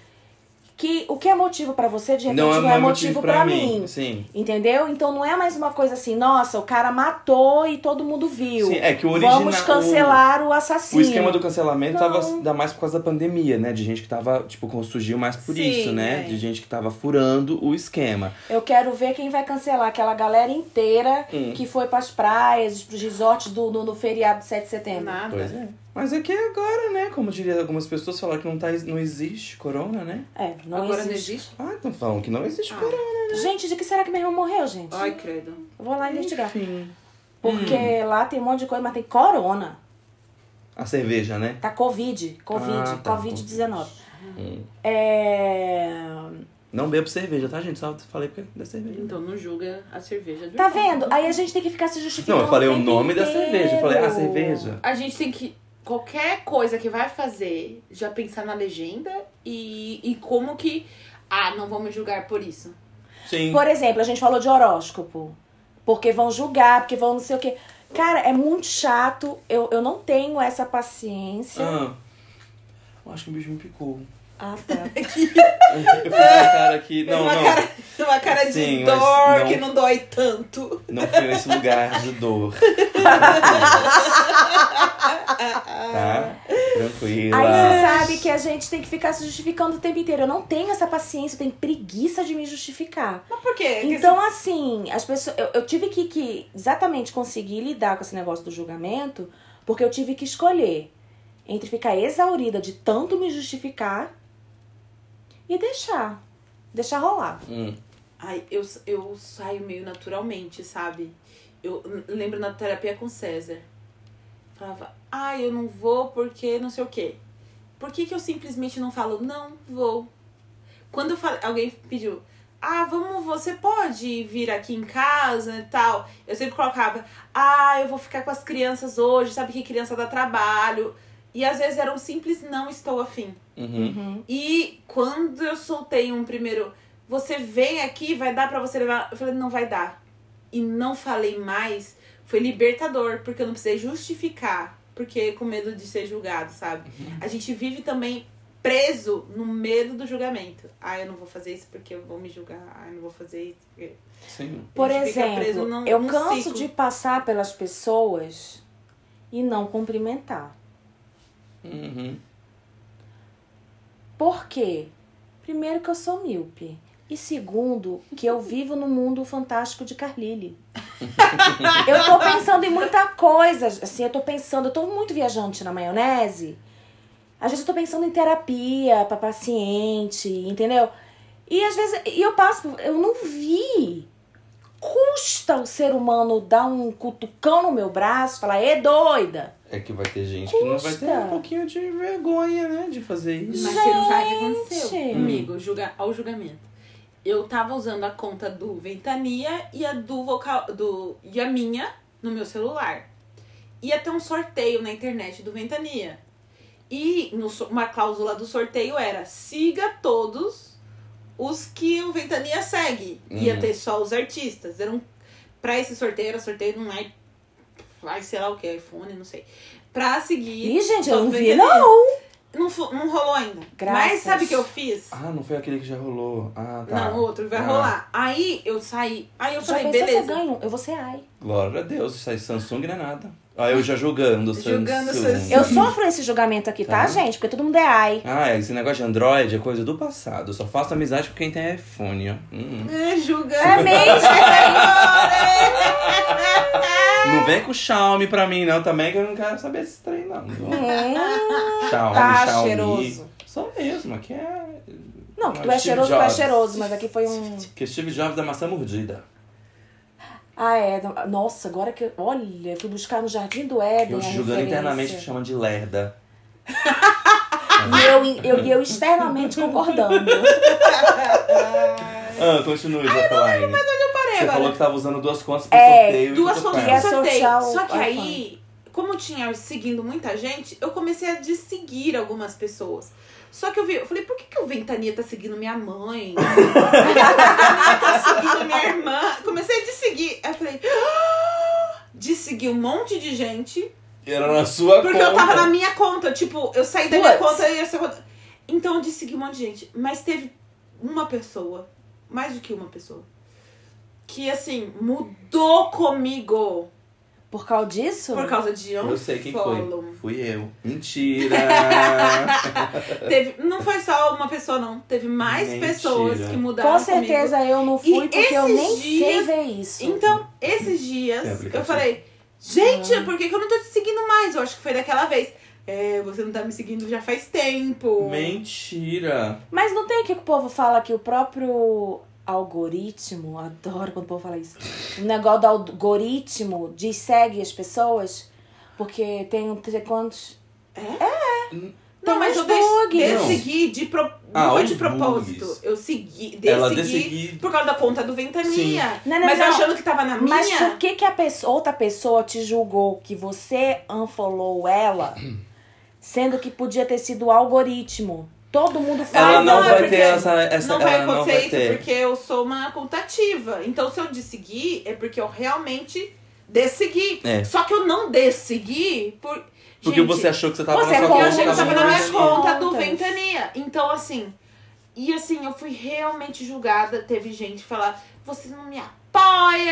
que o que é motivo pra você, de repente, Não é, não é motivo pra mim. Sim. Entendeu? Então não é mais uma coisa assim, nossa, o cara matou e todo mundo viu. Sim, é que o original. Vamos cancelar o, O, assassino. o esquema do cancelamento Não. tava ainda mais por causa da pandemia, né? De gente que tava, tipo, surgiu mais por Sim, isso, né? é. De gente que tava furando o esquema. Eu quero ver quem vai cancelar aquela galera inteira Hum. que foi pras praias, pros resorts do, no, no feriado de 7 de setembro. Nada. Pois é. Mas é que agora, né? Como diria algumas pessoas, falaram que não, tá, não existe corona, né? É, não Agora existe. não existe? Ah, então falam que não existe Ah. corona. Gente, de que será que meu irmão morreu, gente? Ai, credo. Eu vou lá investigar. Enfim. Porque lá tem um monte de coisa, mas tem corona. A cerveja, né? Tá Covid. Covid. Ah, tá. Covid-19. Hum. É. Não bebo cerveja, tá, gente? Só falei porque da cerveja. Então não julga a cerveja do Tá vendo? Aí a gente tem que ficar se justificando. Não, eu falei o tempo nome da inteiro. cerveja. Eu falei, ah, cerveja. A gente tem que. Qualquer coisa que vai fazer, já pensar na legenda e, e como que. Ah, não vamos julgar por isso. Sim. Por exemplo, a gente falou de horóscopo. Porque vão julgar, porque vão não sei o quê. Cara, é muito chato. Eu, eu não tenho essa paciência. Ah, eu acho que o bicho me picou. Ah, tá. Eu fiz uma cara aqui. Não, uma não. Cara, uma cara de Sim, dor não- que não dói tanto. Não foi nesse lugar de dor. tá? Tranquila. Aí você sabe que a gente tem que ficar se justificando o tempo inteiro. Eu não tenho essa paciência, eu tenho preguiça de me justificar. Mas por quê? Porque Então, assim, as pessoas. Eu, eu tive que, que exatamente conseguir lidar com esse negócio do julgamento, porque eu tive que escolher entre ficar exaurida de tanto me justificar e deixar. Deixar rolar. Hum. Ai, eu, eu saio meio naturalmente, sabe? Eu lembro na terapia com César. Falava, ai, eu não vou porque não sei o quê. Por que, que eu simplesmente não falo, não vou? Quando eu falo, alguém pediu, ah, vamos, você pode vir aqui em casa e tal. Eu sempre colocava, ah, eu vou ficar com as crianças hoje, sabe que criança dá trabalho. E às vezes era um simples não estou afim. Uhum. E quando eu soltei um primeiro, você vem aqui, vai dar pra você levar. Eu falei, não vai dar. E não falei mais. Foi libertador, porque eu não precisei justificar. Porque com medo de ser julgado, sabe? A gente vive também preso no medo do julgamento. Ah, eu não vou fazer isso porque eu vou me julgar. Ah, eu não vou fazer isso porque. Sim. Por exemplo, num- eu num canso ciclo. de passar pelas pessoas e não cumprimentar. Uhum. Por quê? Primeiro que eu sou míope. E segundo, que eu vivo no mundo fantástico de Carlile. eu tô pensando em muita coisa. Assim, eu tô pensando, eu tô muito viajante na maionese. Às vezes eu tô pensando em terapia pra paciente, entendeu? E às vezes, e eu passo, eu não vi. Custa o ser humano dar um cutucão no meu braço e falar, é doida. É que vai ter gente que não vai ter Custa. um pouquinho de vergonha, né? De fazer isso. Mas você não sabe o que aconteceu Gente. comigo, julga, ao julgamento. Eu tava usando a conta do Ventania e a do vocal do e a minha no meu celular. Ia ter um sorteio na internet do Ventania. E no uma cláusula do sorteio era: siga todos os que o Ventania segue. Ia Uhum. ter só os artistas. Era um, pra esse sorteio, era sorteio num ai, sei lá o que, iPhone, não sei. Pra seguir. Ih, gente, eu não vi, não. Não, não rolou ainda. Graças. Mas sabe o que eu fiz? Ah, não foi aquele que já rolou. Ah, tá. Não, o outro vai Ah, rolar. Aí eu saí. Aí eu Já falei, se eu beleza. ganho? Eu vou ser ai. Glória a Deus, isso aí Samsung não é nada. Ah, eu já Jogando Samsung. Samsung. Eu sofro esse julgamento aqui, tá, Tá. gente? Porque todo mundo é ai. Ah, esse negócio de Android é coisa do passado. Eu só faço amizade com quem tem iPhone, ó. Hum. É, julgando. É? Não vem com Xiaomi pra mim, não, também, que eu não quero saber esse trem, não. Hum, Xiaomi, tá Xiaomi. cheiroso. Só mesmo, aqui é. Não, que tu é é Steve cheiroso, tu é cheiroso, mas aqui foi um. Que Steve Jobs da maçã mordida. Ah, é. Nossa, agora que. eu- Olha, eu fui buscar no Jardim do Éden. Eu te julgando internamente que chama de lerda. E eu, eu, eu externamente concordando. Ah, continue, Jacqueline. Parei Você agora. falou que tava usando duas contas pro É, sorteio. Duas contas pro sorteio. sortear o Só que iPhone. aí, como tinha seguindo muita gente, eu comecei a desseguir algumas pessoas. Só que eu vi, eu falei, por que, que o Ventania tá seguindo minha mãe? Por que o Ventania tá seguindo minha irmã? Comecei a desseguir. Aí eu falei, "Ah!" dessegui um monte de gente. Era na sua Porque conta. eu tava na minha conta, tipo, eu saí da minha Putz. conta e essa conta. Então eu dessegui um monte de gente. Mas teve uma pessoa, mais do que uma pessoa, que assim, mudou comigo Por causa disso? por causa de um Eu sei quem follow. foi. Fui eu. Mentira! Teve, não foi só uma pessoa, não. Teve mais Mentira. pessoas que mudaram Com certeza eu não fui, E porque eu nem sei dias- ver isso. comigo. Então, esses dias, eu falei, gente, Ah. por que, que eu não tô te seguindo mais? Eu acho que foi daquela vez. É, você não tá me seguindo já faz tempo. Mentira! Mas não tem o que o povo fala que o próprio algoritmo, adoro quando o povo fala isso. O negócio do algoritmo diz segue as pessoas, porque tem um sei quantos. Não, Tem mas uns eu bugs. dessegui de pro... Ah, não foi de propósito. bugs. Eu segui, Ela dessegui por causa da conta do Ventania. Não, não, mas não. achando que tava na minha. Mas por que, que a pessoa, outra pessoa te julgou que você unfollowou ela, sendo que podia ter sido o algoritmo? Todo mundo faz. Ela não não, é vai porque ter essa. essa não vai ela não acontecer vai isso ter. porque eu sou uma contativa. Então, se eu dessegui, é porque eu realmente dessegui. É. Só que eu não dessegui por. Porque Gente, você achou que você tava você na é sua Porque eu conta, achei que conta. tava na minha Contas. conta do. Ventania. Então, assim. E assim, eu fui realmente julgada. Teve gente falar, você não me apoia,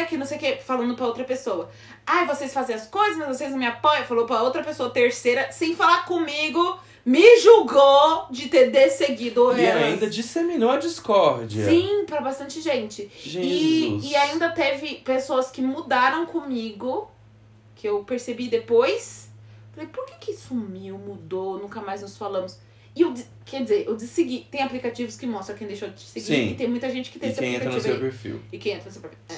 que não sei o que, falando pra outra pessoa. Ai, vocês fazem as coisas, mas vocês não me apoiam. Falou pra outra pessoa, terceira, sem falar comigo, me julgou de ter desseguido E elas. ainda disseminou a discórdia. Sim, pra bastante gente. Jesus. E, e ainda teve pessoas que mudaram comigo, que eu percebi depois. Falei, por que que sumiu, mudou, nunca mais nos falamos? E eu, de- quer dizer, eu dessegui. Tem aplicativos que mostram quem deixou de te seguir. Sim. E tem muita gente que tem E esse quem entra no seu aí. perfil. E quem entra no seu perfil. É.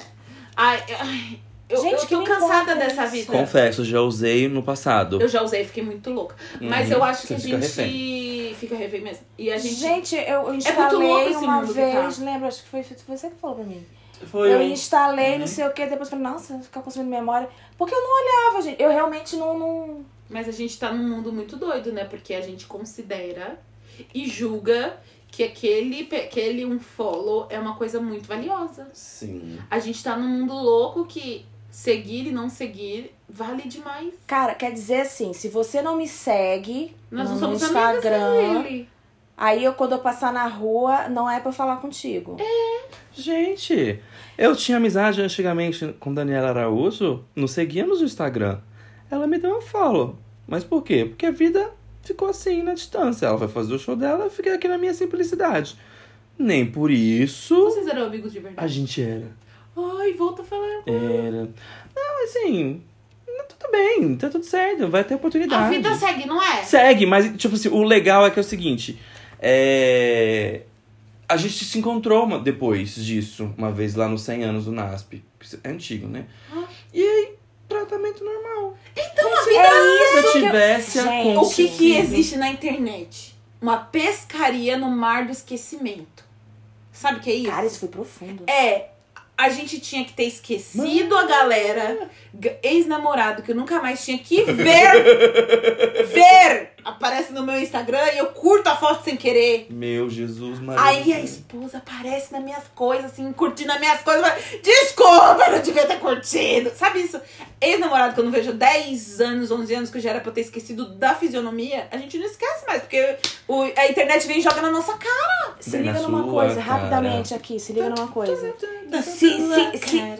Ai, ai, eu, Gente, eu que tô cansada dessa isso? vida. Confesso, já usei no passado. Eu já usei, fiquei muito louca. Mas Uhum. eu acho que Você a fica gente refém. fica refém mesmo. E a gente. Gente, eu louco instalei esse uma que tá. vez, lembra? Acho que foi, você que falou pra mim. Foi eu instalei, Uhum. não sei o que, depois falei, nossa, ficar consumindo memória. Porque eu não olhava, gente. Eu realmente não. não... Mas a gente tá num mundo muito doido, né? Porque a gente considera e julga que aquele, aquele um follow é uma coisa muito valiosa. Sim. A gente tá num mundo louco que seguir e não seguir vale demais. Cara, quer dizer assim, se você não me segue Nós no, não somos Instagram, aí eu quando eu passar na rua, não é pra eu falar contigo. Gente, eu tinha amizade antigamente com Daniela Araújo, nos seguíamos no Instagram. Ela me deu um follow. Mas por quê? Porque a vida ficou assim na distância. Ela vai fazer o show dela, eu fiquei aqui na minha simplicidade. Nem por isso Vocês eram amigos de a verdade. gente era. Ai, volta a falar. Era. Não, assim, não, tudo bem, tá tudo certo, vai ter oportunidade. A vida segue, não é? Segue, mas, tipo assim, o legal é que é o seguinte. É... A gente se encontrou uma- depois disso, uma vez lá nos 100 anos do NASP. É antigo, né? Ah. E aí, tratamento normal. Então a Se vida É isso eu que eu- tivesse Gente, O que, que existe na internet? Uma pescaria no mar do esquecimento. Sabe o que é isso? Cara, isso foi profundo. É, a gente tinha que ter esquecido a galera, ex-namorado, que eu nunca mais tinha que ver. ver! Aparece no meu Instagram e eu curto a foto sem querer. Meu Jesus, Maria. Aí a esposa aparece nas minhas coisas, assim, curtindo as minhas coisas. Desculpa, eu não devia ter curtido. Sabe isso? Ex-namorado que eu não vejo há 10 anos, 11 anos, que já era pra eu ter esquecido da fisionomia, a gente não esquece mais, porque o- a internet vem e joga na nossa cara. Se Bem liga numa sua coisa, cara. rapidamente aqui, se liga numa coisa. Se, se,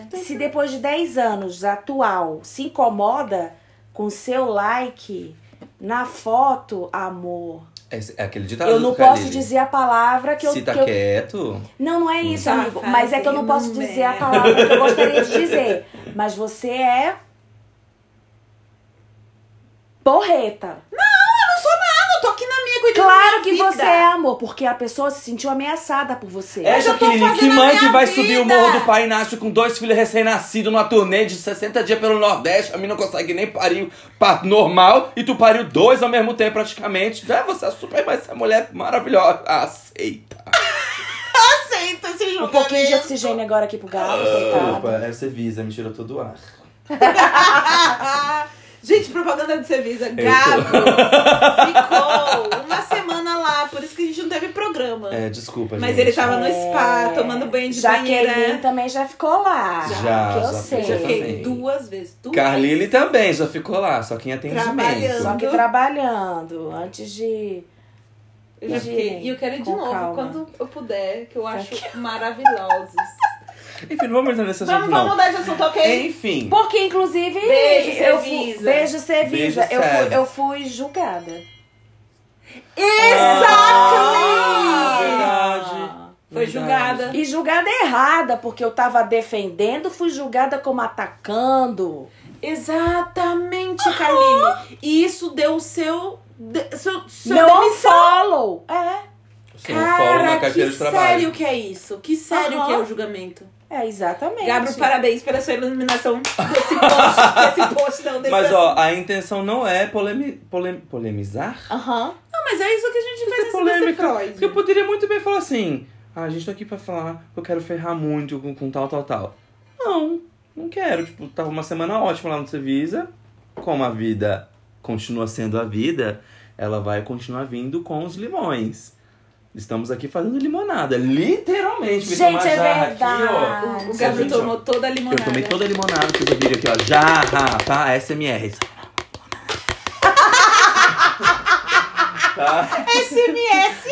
se, se depois de 10 anos atual se incomoda com seu like na foto, amor. É, é aquele ditado Eu não Khalil. posso dizer a palavra que eu. Se tá que eu- quieto, Não, não é isso, Tá amigo. Mas é que eu não posso fazendo dizer a merda. palavra que eu gostaria de dizer. Mas você é. Porreta. Eu tô aqui na minha cuidando Claro que minha você vida. é, amor, porque a pessoa se sentiu ameaçada por você. É, tô Jaqueline, que mãe que vai vida. subir o Morro do Pai Inácio com dois filhos recém-nascidos numa turnê de 60 dias pelo Nordeste, a mim não consegue nem parir um parto normal e tu pariu dois ao mesmo tempo praticamente. É, você é super, mas essa mulher maravilhosa. Aceita. Aceita esse Um julgamento. pouquinho de oxigênio agora aqui pro gato, coitado. é Cevisa, me tirou todo o ar. Gente, propaganda de Cevisa. tô. Gabo ficou uma semana lá, por isso que a gente não teve programa. É, desculpa, Mas gente. ele tava no É. spa, tomando banho de Jaqueline banheira. também já ficou lá. Já, que eu já sei. Já fiquei também. duas vezes. Duas Carlile também já ficou lá, só que em atendimento. Trabalhando. Só que trabalhando, antes de. Eu já fiquei. E eu quero ir de novo calma. quando eu puder, que eu acho maravilhosos. Enfim, não vamos entrar nesse assunto, Vamos, vamos não. mudar de assunto, ok? Enfim. Porque, inclusive. Beijo, eu. Beijo, Cevisa. Beijo, eu, fui, eu fui julgada. Ah, Exactly! verdade. Foi Verdade. julgada. E julgada errada, porque eu tava defendendo, fui julgada como atacando. Exatamente, Carline. E isso deu o seu. de- seu, seu Meu demissão. unfollow. É. Sim, um follow na Cara, carteira que de trabalho. sério que é isso? Que sério Aham. que é o julgamento? É, exatamente. Gabro, parabéns pela sua iluminação desse post. desse post, não, desse Mas, ó, a intenção não é polemi polem polemizar. Aham. Não, mas é isso que a gente fez Fazer nesse polêmica. Porque eu poderia muito bem falar assim: ah, a gente tá aqui pra falar que eu quero ferrar muito com, com tal, tal, tal. Não, não quero. Tipo, tava uma semana ótima lá no Cevisa. Como a vida continua sendo a vida, ela vai continuar vindo com os limões. Estamos aqui fazendo limonada, literalmente. Gente, é verdade. Aqui. O, ó. tomou toda a limonada. Eu tomei toda a limonada que vocês ouviram aqui, ó. Jarra, tá? SMR. Tá? SMS.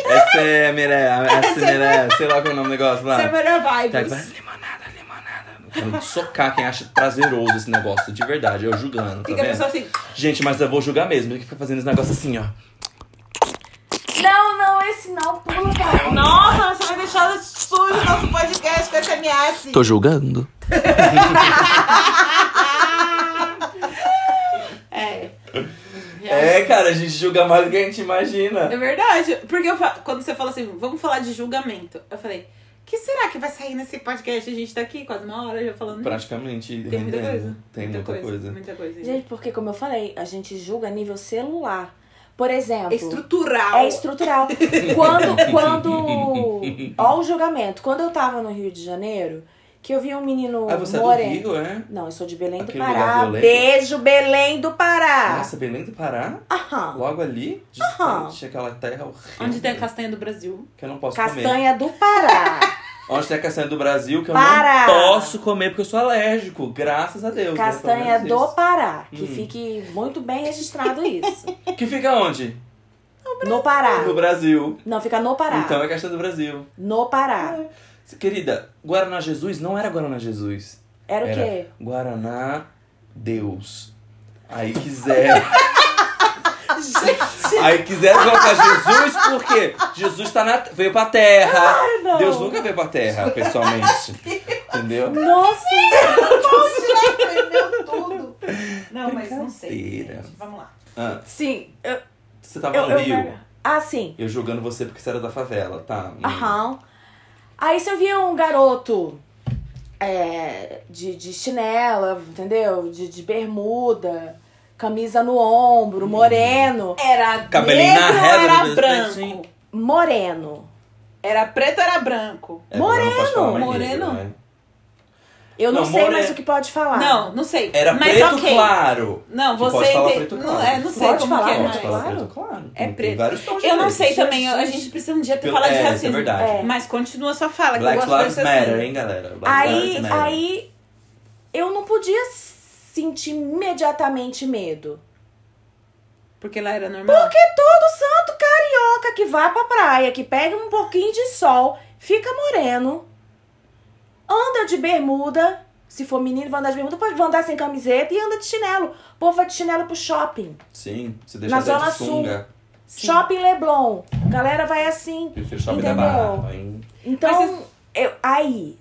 A Miré, sei lá qual é o nome do negócio lá. Tá, vai, Vibes. limonada, limonada. Quero socar quem acha prazeroso esse negócio, de verdade, eu julgando, tá Fica a vendo? pessoa assim. Gente, mas eu vou julgar mesmo, tem que ficar fazendo esse negócio assim, ó. Não, não, esse não, pula, cara. Nossa, você vai deixar sujo o nosso podcast com SMS. Tô julgando? É. É, cara, a gente julga mais do que a gente imagina. É verdade. Porque eu quando você falou assim, vamos falar de julgamento, eu falei, o que será que vai sair nesse podcast? A gente tá aqui quase uma hora já falando. Praticamente Tem muita coisa. Tem muita, coisa. Muita coisa. Gente, porque como eu falei, a gente julga a nível celular. Por exemplo. É estrutural. É estrutural. quando, quando. Ó, o julgamento. Quando eu tava no Rio de Janeiro, que eu vi um menino Ah, você moreno. é do Rio, é? Não, eu sou de Belém Aquele do Pará. Beijo, Belém do Pará. Nossa, Belém do Pará? Aham. Logo ali, Aham. distante, aquela terra horrível. Onde tem a castanha do Brasil. Que eu não posso comer. Castanha do Pará. Onde tem a castanha do Brasil, que eu Pará. não posso comer porque eu sou alérgico. Graças a Deus. Castanha do Pará. Que Hum. fique muito bem registrado isso. Que fica onde? No Pará. No Brasil. Não, fica no Pará. Então é castanha do Brasil. No Pará. Querida, Guaraná Jesus não era Guaraná Jesus. Era o Era quê? Guaraná Deus. Aí quiser. Aí quiseram colocar Jesus porque Jesus tá na, veio pra terra. não. Deus nunca veio pra terra, pessoalmente. Entendeu? Nossa! Meu tudo. Não, mas não sei. Gente. Vamos lá. Ah, Sim, eu. você tava eu, no eu Rio. Ah, sim. Eu julgando você porque você era da favela, tá? Hum. Aham. Aí se eu via um garoto é, de, de chinela, entendeu? De, de bermuda, camisa no ombro, moreno. Era Cabelinho na negro régua, ou era no branco? assim. Moreno. Era preto ou era branco? É, não mais Moreno. negro, né? Eu não, Não, sei more- mais o que pode falar. Não, não sei. Era mas preto ok. claro. Não, Que você pode falar preto Não, claro. é, não sei Pode como falar, que é Pode falar claro. preto claro. É Tem preto. vários tons de Eu não sei também, a gente precisa um dia ter falar de é, é racismo. verdade. É. Mas continua a sua fala, que Black eu gosto Lives Matter, assim. hein, galera? Black Aí, aí eu não podia sentir imediatamente medo. Porque lá era normal. Porque todo santo carioca que vai pra praia, que pega um pouquinho de sol, fica moreno, anda de bermuda. Se for menino, vai andar de bermuda, pode andar sem camiseta e anda de chinelo. O povo vai de chinelo pro shopping. Sim, você deixa Na Zona de sunga. Sim. Shopping Leblon. Galera vai assim. Prefiro shopping da Entendeu? Barra, hein? Então, Mas eu, aí.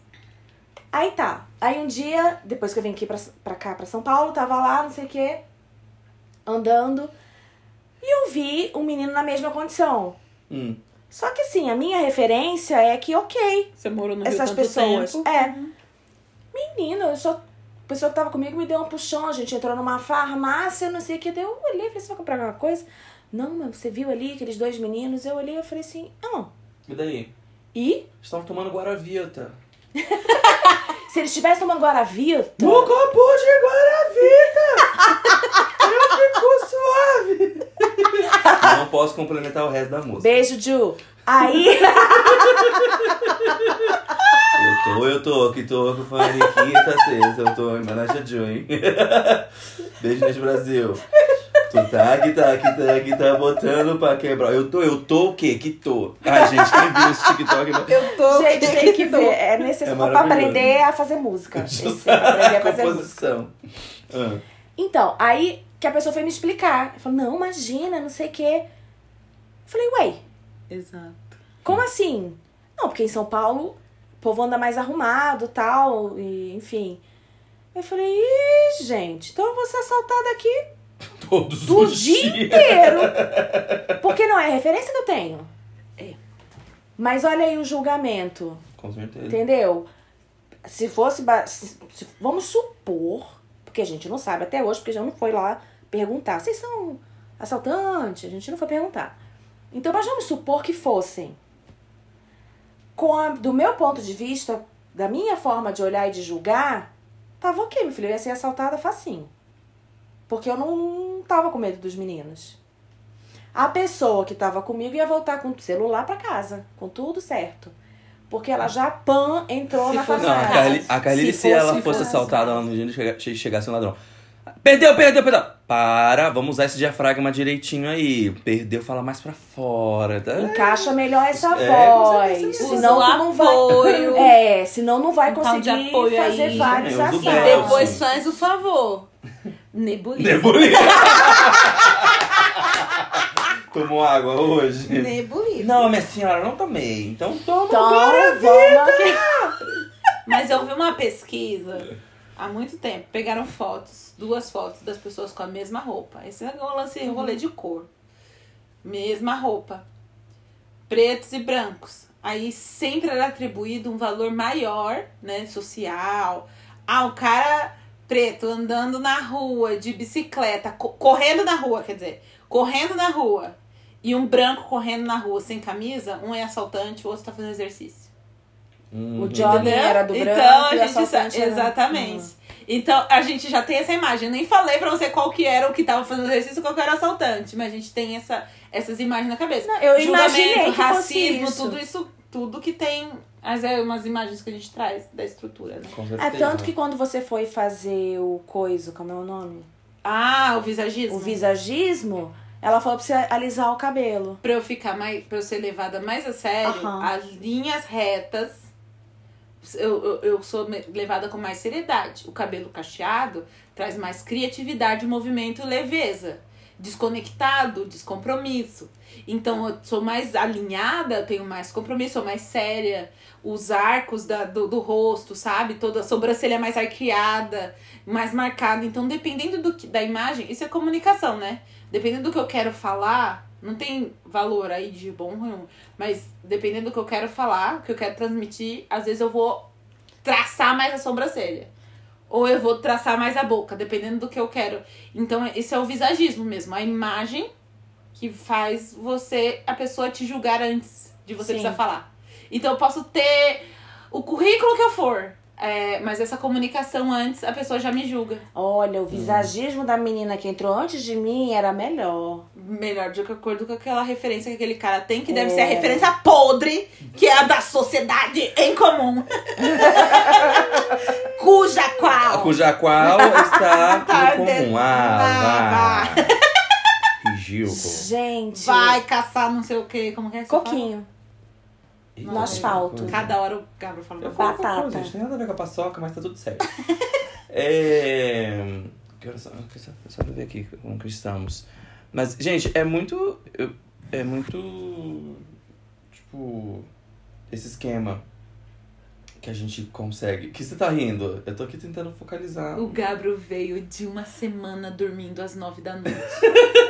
Aí tá. Aí um dia, depois que eu vim aqui pra, pra cá, pra São Paulo, tava lá, não sei o quê, andando. E eu vi um menino na mesma condição. Hum. Só que assim, a minha referência é que, ok, Você morou no Rio essas tanto pessoas. tempo. É. Menina, eu só. A pessoa que tava comigo me deu um puxão, a gente entrou numa farmácia, não sei o que, deu. Eu olhei, falei, você vai comprar alguma coisa? Não, mas você viu ali aqueles dois meninos? Eu olhei e falei assim, ah, E daí? e? Estavam tomando Guaravita. Se eles estivessem tomando Guaravita. No copo de Guaravita! Eu fico suave! Não posso complementar o resto da música. Beijo, Ju. Aí. Eu tô, eu tô, que tô com faniquita acesa. Eu tô em homenagem a Ju, hein? Beijo Brasil. Tu tá que tá que tá que tá botando pra quebrar. Eu tô, eu tô o quê? Que tô. Ai, gente, quem viu esse TikTok? Eu tô. Gente, tem que ver. É necessário pra maravilhoso. aprender a fazer música. Esse é pra aprender a fazer música. Composição. Ah. Então, aí que a pessoa foi me explicar. Falou, não, imagina, não sei o quê. Eu falei, ué, Exato. como assim? Não, porque em São Paulo o povo anda mais arrumado tal, e enfim. Eu falei, ih, gente, então eu vou ser assaltada aqui Todos do os dia dias. inteiro. Porque não é a referência que eu tenho. É. Mas olha aí o julgamento. Com certeza. Entendeu? Se fosse. se- se- vamos supor, porque a gente não sabe até hoje, porque a gente não foi lá perguntar. Vocês são assaltantes? A gente não foi perguntar. Então, mas vamos supor que fossem. Com a- do meu ponto de vista, da minha forma de olhar e de julgar, tava ok, meu filho. Eu ia ser assaltada facinho. Porque eu não tava com medo dos meninos. A pessoa que tava comigo ia voltar com o celular pra casa, com tudo certo. Porque ela já pan entrou Se na fosse Não, a. Carly, a Carly Se se ela fosse fosse assaltada lá no dia que chega- chegasse um ladrão. Perdeu, perdeu, perdeu. Para, vamos usar esse diafragma direitinho aí. Perdeu, fala mais pra fora. Tá? Encaixa melhor essa É, voz. Senão tu não vai. É, senão não vai Um conseguir apoio fazer aí. vários acentos. belo. E depois faz o favor. Nebuliza. Nebuliza. Tomou água hoje? Nebuliza. Não, minha senhora, não tomei. Então toma Então, agora. aqui. Mas eu vi uma pesquisa há muito tempo. Pegaram fotos, duas fotos das pessoas com a mesma roupa. Esse é o lance Uhum. rolê de cor. Mesma roupa. Pretos e brancos. Aí sempre era atribuído um valor maior, né? Social. Ah, o cara preto andando na rua, de bicicleta, co- correndo na rua, quer dizer, correndo na rua. E um branco correndo na rua sem camisa, um é assaltante, o outro tá fazendo exercício. Hum, O Entendeu? era do branco então, a gente sa- assaltante era- Exatamente. Uhum. Então, a gente já tem essa imagem. Eu nem falei pra você qual que era o que tava fazendo exercício e qual que era o assaltante. Mas a gente tem essa, essas imagens na cabeça. Não, eu Julgamento, imaginei que racismo, fosse isso. tudo isso, tudo que tem. Mas é umas imagens que a gente traz da estrutura, né? Com É tanto que quando você foi fazer o coiso, como é o nome? Ah, o visagismo. O visagismo, ela falou pra você alisar o cabelo. Pra eu ficar mais. Pra eu ser levada mais a sério, Aham. as linhas retas. Eu, eu, eu sou levada com mais seriedade. O cabelo cacheado traz mais criatividade, movimento e leveza. Desconectado, descompromisso. Então eu sou mais alinhada, eu tenho mais compromisso, sou mais séria. Os arcos da, do, do rosto, sabe? Toda a sobrancelha mais arqueada, mais marcada. Então, dependendo do que, da imagem, isso é comunicação, né? Dependendo do que eu quero falar, não tem valor aí de bom ou ruim, mas dependendo do que eu quero falar, o que eu quero transmitir, às vezes eu vou traçar mais a sobrancelha. Ou eu vou traçar mais a boca, dependendo do que eu quero. Então, esse é o visagismo mesmo, a imagem que faz você, a pessoa te julgar antes de você Sim. precisar falar. Então, eu posso ter o currículo que eu for, é, mas essa comunicação antes, a pessoa já me julga. Olha, o visagismo da menina que entrou antes de mim era melhor. melhor de acordo com aquela referência que aquele cara tem, que deve É. ser a referência podre, que é a da sociedade em comum. Cuja A qual. cuja qual está Tá em comum. Ah, Ah, vá. Ridículo. Gente, Vai caçar não sei o que, como que é coquinho. Eita, No asfalto. Cada hora o Gabriel fala uma coisa. qualquer Batata. coisa, gente. Tem nada a ver com a paçoca, mas tá tudo certo. é... Quero só, quero só, ver aqui como que estamos. Mas, gente, é muito... É muito... Tipo... Esse esquema que a gente consegue... Que você tá rindo? Eu tô aqui tentando focalizar. O Gabriel veio de uma semana dormindo às nove da noite.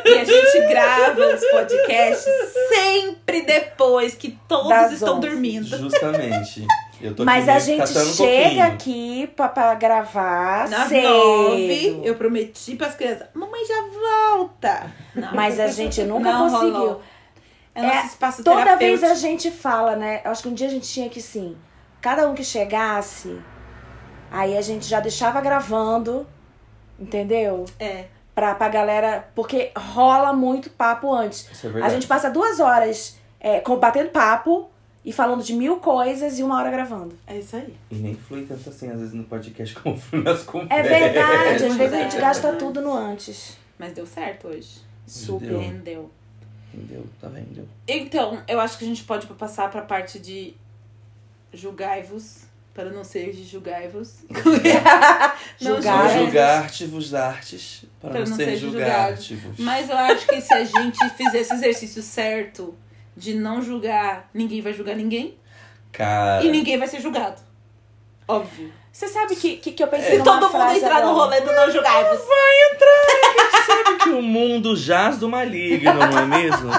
e a gente grava os podcasts sempre depois que todos Das estão onze. dormindo. Justamente. Eu tô Mas a gente um chega coquinho. aqui pra, pra gravar Nas cedo. nove, eu prometi pras crianças, mamãe já volta. Não, Mas a gente nunca Não conseguiu. rolou. é É, nosso espaço Toda vez a gente fala, né? Eu acho que um dia a gente tinha que sim. Cada um que chegasse, aí a gente já deixava gravando, entendeu? É, Pra, pra galera. Porque rola muito papo antes. Isso é A verdade. gente passa duas horas é, com- batendo papo e falando de mil coisas e uma hora gravando. é isso aí. E nem flui tanto assim, às vezes, no podcast como flui nas conversas. É verdade, É às vezes a gente gasta tudo no antes. Mas deu certo hoje. Super. Deu. Rendeu. Entendeu? Tá vendo? Então, eu acho que a gente pode passar pra parte de julgai-vos, para não ser de julgai-vos. Não Julgar. É- julgar-te-vos artes para Pra não, não ser ser julgar-te-vos. Mas eu acho que se a gente fizer esse exercício certo de não julgar, ninguém vai julgar ninguém Cara, e ninguém vai ser julgado. Óbvio. Você sabe que, que, que eu pensei Se numa todo mundo entrar no agora? rolê do não julgai-vos. sabe que o mundo jaz do maligno, não é mesmo?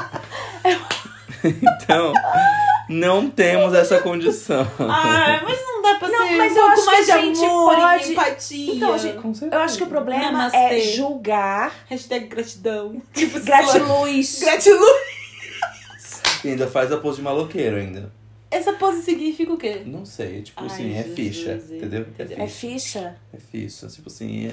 então, não temos essa condição. Ai, mas não dá pra Não, ser mas um eu pouco mais de amor pode- e empatia. Então, gente, Com certeza. Eu acho que o problema Namastê. é julgar Hashtag gratidão. Tipo, gratiluz. Gratiluz. E ainda faz a pose de maloqueiro ainda. Essa pose significa o quê? Não sei, tipo Ai, assim, é Jesus, ficha, entendeu? É É ficha. ficha. É ficha, tipo assim, é...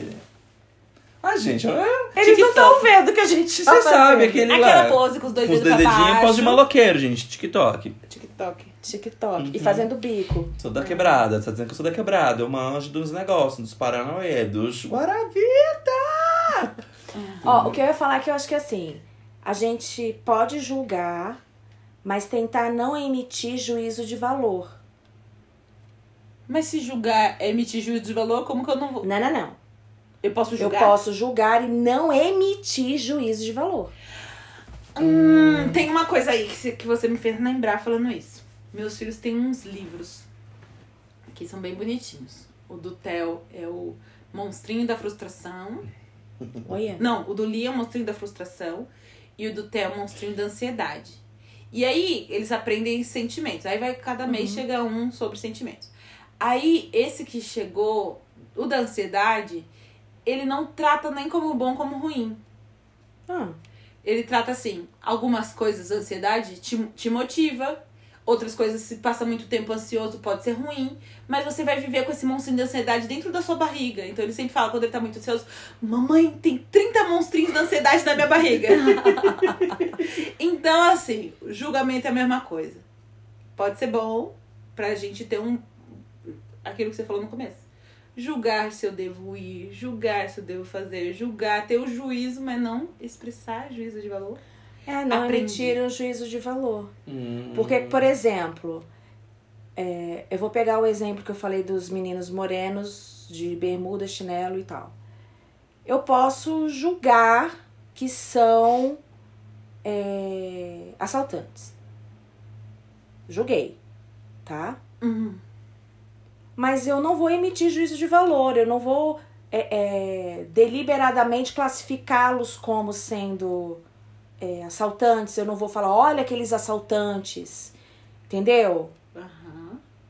Ah, gente, é... Eles não estão vendo que a gente Você tá sabe, aquele Aquela lá. pose com os dois Com os dedos pra dedinhos, baixo. pose de maloqueiro, gente, TikTok. TikTok. TikTok. E Uhum. fazendo bico. Sou da quebrada, tá dizendo que eu sou da quebrada. Eu manjo dos negócios, dos Paranauê, dos Guaravita! Ó, o que eu ia falar é que eu acho que assim, a gente pode julgar, mas tentar não emitir juízo de valor. Mas se julgar é emitir juízo de valor, como que eu não vou. Não, não, não. Eu posso Eu julgar? posso julgar e não emitir juízo de valor. Hum, tem uma coisa aí que, que você me fez lembrar falando isso. Meus filhos têm uns livros que são bem bonitinhos. O do Theo é o Monstrinho da Frustração. Olha. Não, o do Lia é o Monstrinho da Frustração. E o do Theo é o Monstrinho da Ansiedade. E aí, eles aprendem sentimentos. Aí vai, cada mês chega um sobre sentimentos. Aí, esse que chegou, o da ansiedade, ele não trata nem como bom como ruim. Ah, Ele trata assim, algumas coisas, ansiedade te, te motiva, outras coisas, se passa muito tempo ansioso, pode ser ruim, mas você vai viver com esse monstrinho de ansiedade dentro da sua barriga. Então ele sempre fala, quando ele tá muito ansioso, mamãe, tem 30 monstrinhos de ansiedade na minha barriga. então, assim, julgamento é a mesma coisa. Pode ser bom pra gente ter um. aquilo que você falou no começo. Julgar se eu devo ir, julgar se eu devo fazer, julgar, ter o juízo, mas não expressar juízo de valor. é, não emitir o juízo de valor. Hum. Porque, por exemplo, é, eu vou pegar o exemplo que eu falei dos meninos morenos de bermuda, chinelo e tal. Eu posso julgar que são é, assaltantes. Julguei, tá? Uhum. Mas eu não vou emitir juízo de valor, eu não vou é, é, deliberadamente classificá-los como sendo é, assaltantes, eu não vou falar, olha aqueles assaltantes, entendeu?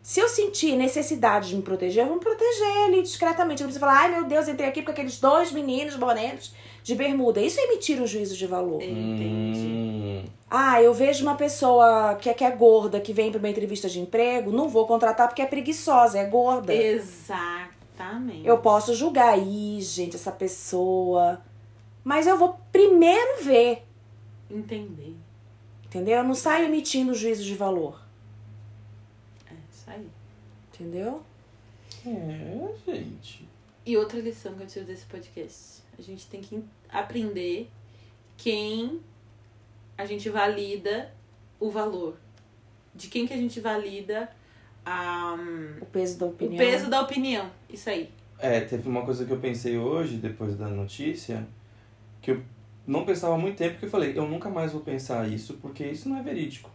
Se eu sentir necessidade de me proteger, eu vou me proteger ali discretamente. Eu não preciso falar, ai meu Deus, entrei aqui com aqueles dois meninos morenos de bermuda. Isso é emitir um juízo de valor. Entendi. Hum. Ah, eu vejo uma pessoa que é, que é gorda, que vem para uma entrevista de emprego, não vou contratar porque é preguiçosa, é gorda. Exatamente. Eu posso julgar, ih, gente, essa pessoa. Mas eu vou primeiro ver, entender. entendeu? Eu não saio emitindo juízo de valor, É isso aí. entendeu? É, gente. E outra lição que eu tiro desse podcast. A gente tem que aprender quem a gente valida o valor. De quem que a gente valida a, O peso da o opinião. peso da opinião. Isso aí. É, teve uma coisa que eu pensei hoje, depois da notícia, que eu não pensava há muito tempo, que eu falei, eu nunca mais vou pensar isso, porque isso não é verídico.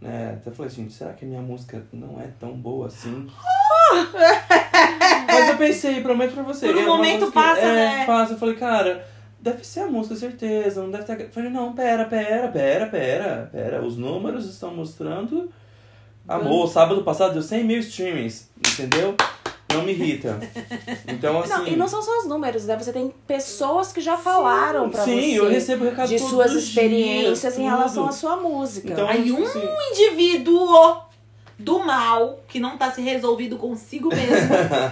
Né? Até falei assim, será que a minha música não é tão boa assim? Mas eu pensei, prometo pra você. Por um é momento música- passa, é, né? passa. Eu falei, cara, deve ser a música, certeza, não deve ter... Eu falei, não, pera, pera, pera, pera, pera. Os números estão mostrando... Amor, sábado passado deu 100 mil streamings, entendeu? Não me irrita. Então, assim... Não, e não são só os números, né? Você tem pessoas que já falaram pra Sim, você eu recebo recado de todos suas os experiências dias, em relação à sua música. Então, Aí tipo um assim, indivíduo do mal, que não tá se resolvido consigo mesmo.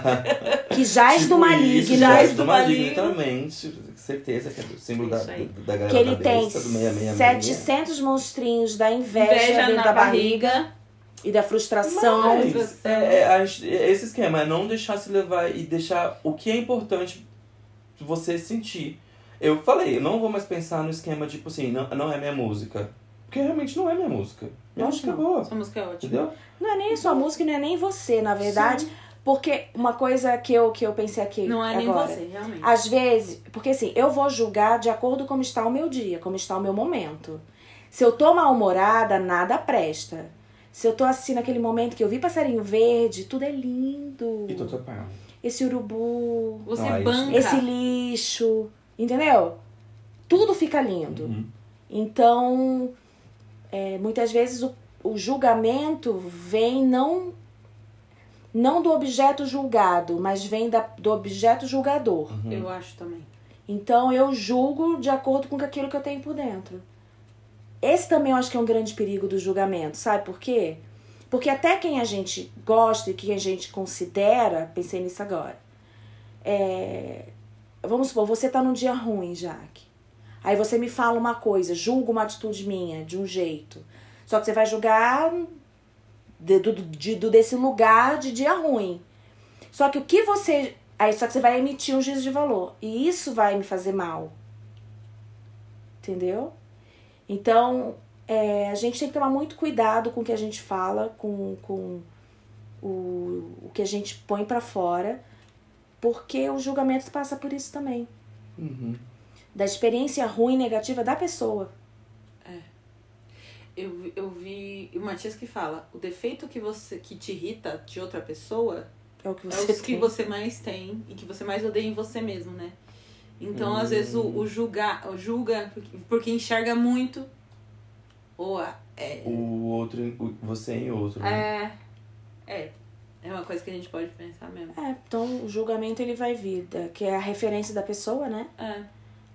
que já és tipo do maligno. já és és do do maligno, literalmente. Certeza que é o símbolo da, da galera que ele da tem besta, do 666. 700 monstrinhos da inveja, Inveja dentro na da barriga, barriga. e da frustração. Mas, é, é, é esse esquema, é não deixar se levar e deixar o que é importante você sentir. Eu falei, eu não vou mais pensar no esquema tipo assim, não, não é minha música. Porque realmente não é minha música. Minha Lógico música é boa. Essa música é ótima. Entendeu? Não é nem a sua música, não é nem você, na verdade. Porque uma coisa que eu, que eu pensei aqui Não é nem agora. você, realmente. Às vezes, porque assim, eu vou julgar de acordo com como está o meu dia, como está o meu momento. Se eu tô mal-humorada, nada presta. Se eu tô assim naquele momento que eu vi passarinho verde, tudo é lindo. E tô topando. Esse urubu, Você Não, é banca. esse lixo, entendeu? Tudo fica lindo. Uhum. Então, é, muitas vezes o, o julgamento vem não não do objeto julgado, mas vem da, do objeto julgador. Uhum. Eu acho também. Então eu julgo de acordo com aquilo que eu tenho por dentro. Esse também eu acho que é um grande perigo do julgamento, sabe por quê? Porque até quem a gente gosta e quem a gente considera, pensei nisso agora. É, vamos supor, você tá num dia ruim, Jaque. Aí você me fala uma coisa, julga uma atitude minha de um jeito. Só que você vai julgar de, do, de- do- desse lugar de dia ruim. Só que o que você Aí só que você vai emitir um juízo de valor. E isso vai me fazer mal. Entendeu? Então, é, a gente tem que tomar muito cuidado com o que a gente fala, com, com o, o que a gente põe pra fora, porque o julgamento passa por isso também. Uhum. Da experiência ruim, negativa da pessoa. Eu, eu vi o Matias que fala, o defeito que você que te irrita de outra pessoa É o que é você o que tem. você mais tem e que você mais odeia em você mesmo, né? Então, às Hum. vezes, o, o julgar, o julga porque, porque enxerga muito. Ou a- é, O outro, o- você em outro. né? é. É. É uma coisa que a gente pode pensar mesmo. É, então o julgamento ele vai vir, que é a referência da pessoa, né? É.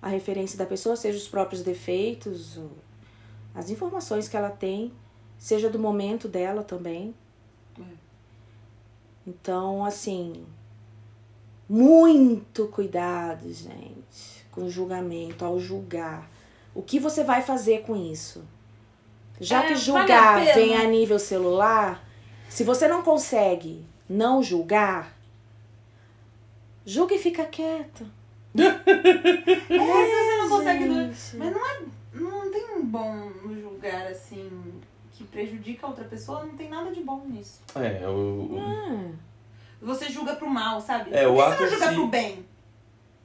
A referência da pessoa, seja os próprios defeitos, as informações que ela tem, seja do momento dela também. É. Então, assim, muito cuidado, gente, com o julgamento, ao julgar. O que você vai fazer com isso? Já É, que vale julgar a pena. vem a nível celular, se você não consegue não julgar, julga e fica quieto. Mas você não consegue. Gente. Mas não é. Não tem um bom julgar assim que prejudica a outra pessoa, não tem nada de bom nisso. É, o. Ah, Você julga pro mal, sabe? É, o que ato você não julga si- pro bem?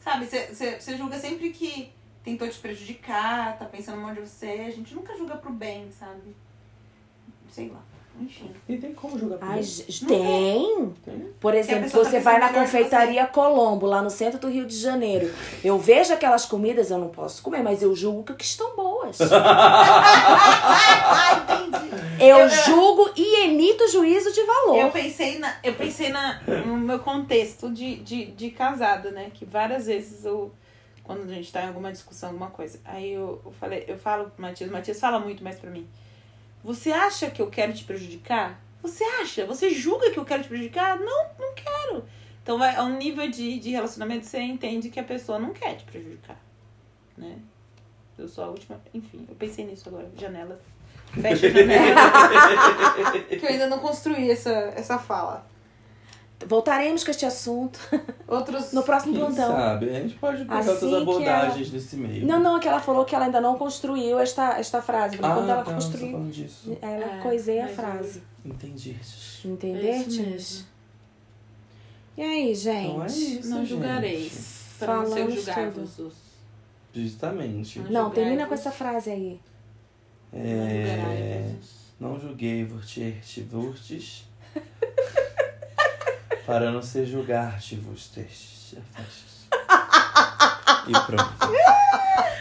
Sabe? Você, você, você julga sempre que tentou te prejudicar, tá pensando mal de você. A gente nunca julga pro bem, sabe? Sei lá. Enfim. E tem como jogar por Ai, isso? tem. Tem. Por exemplo, tá você vai na confeitaria Colombo, lá no centro do Rio de Janeiro. Eu vejo aquelas comidas, eu não posso comer, mas eu julgo que estão boas. Ah, entendi. Eu Eu- julgo e emito juízo de valor. Eu pensei, na, eu pensei na, no meu contexto de, de, de casado, né? Que várias vezes eu, quando a gente tá em alguma discussão, alguma coisa, aí eu, eu falei, eu falo pro Matias, o Matias fala muito mais pra mim. Você acha que eu quero te prejudicar? Você acha? Você julga que eu quero te prejudicar? Não, não quero. Então a um nível de, de relacionamento você entende que a pessoa não quer te prejudicar. Né? Eu sou a última. Enfim, eu pensei nisso agora. Janela. Fecha a janela. que eu ainda não construí essa, essa fala. Voltaremos com este assunto Outros. no próximo Quem plantão. sabe? A gente pode pegar Assim outras abordagens nesse meio. Não, não, é que ela falou que ela ainda não construiu esta, esta frase. Ah, Quando ela tá, tá construiu, disso. ela É, coisei a frase. Entendi. Entendeste? E aí, gente? Então é isso, Não gente. julgareis. Para não ser Falamos os- Justamente. Não Não, termina com essa frase aí. Não É... Não julguei vos vurtes para não ser julgar-te vos E pronto.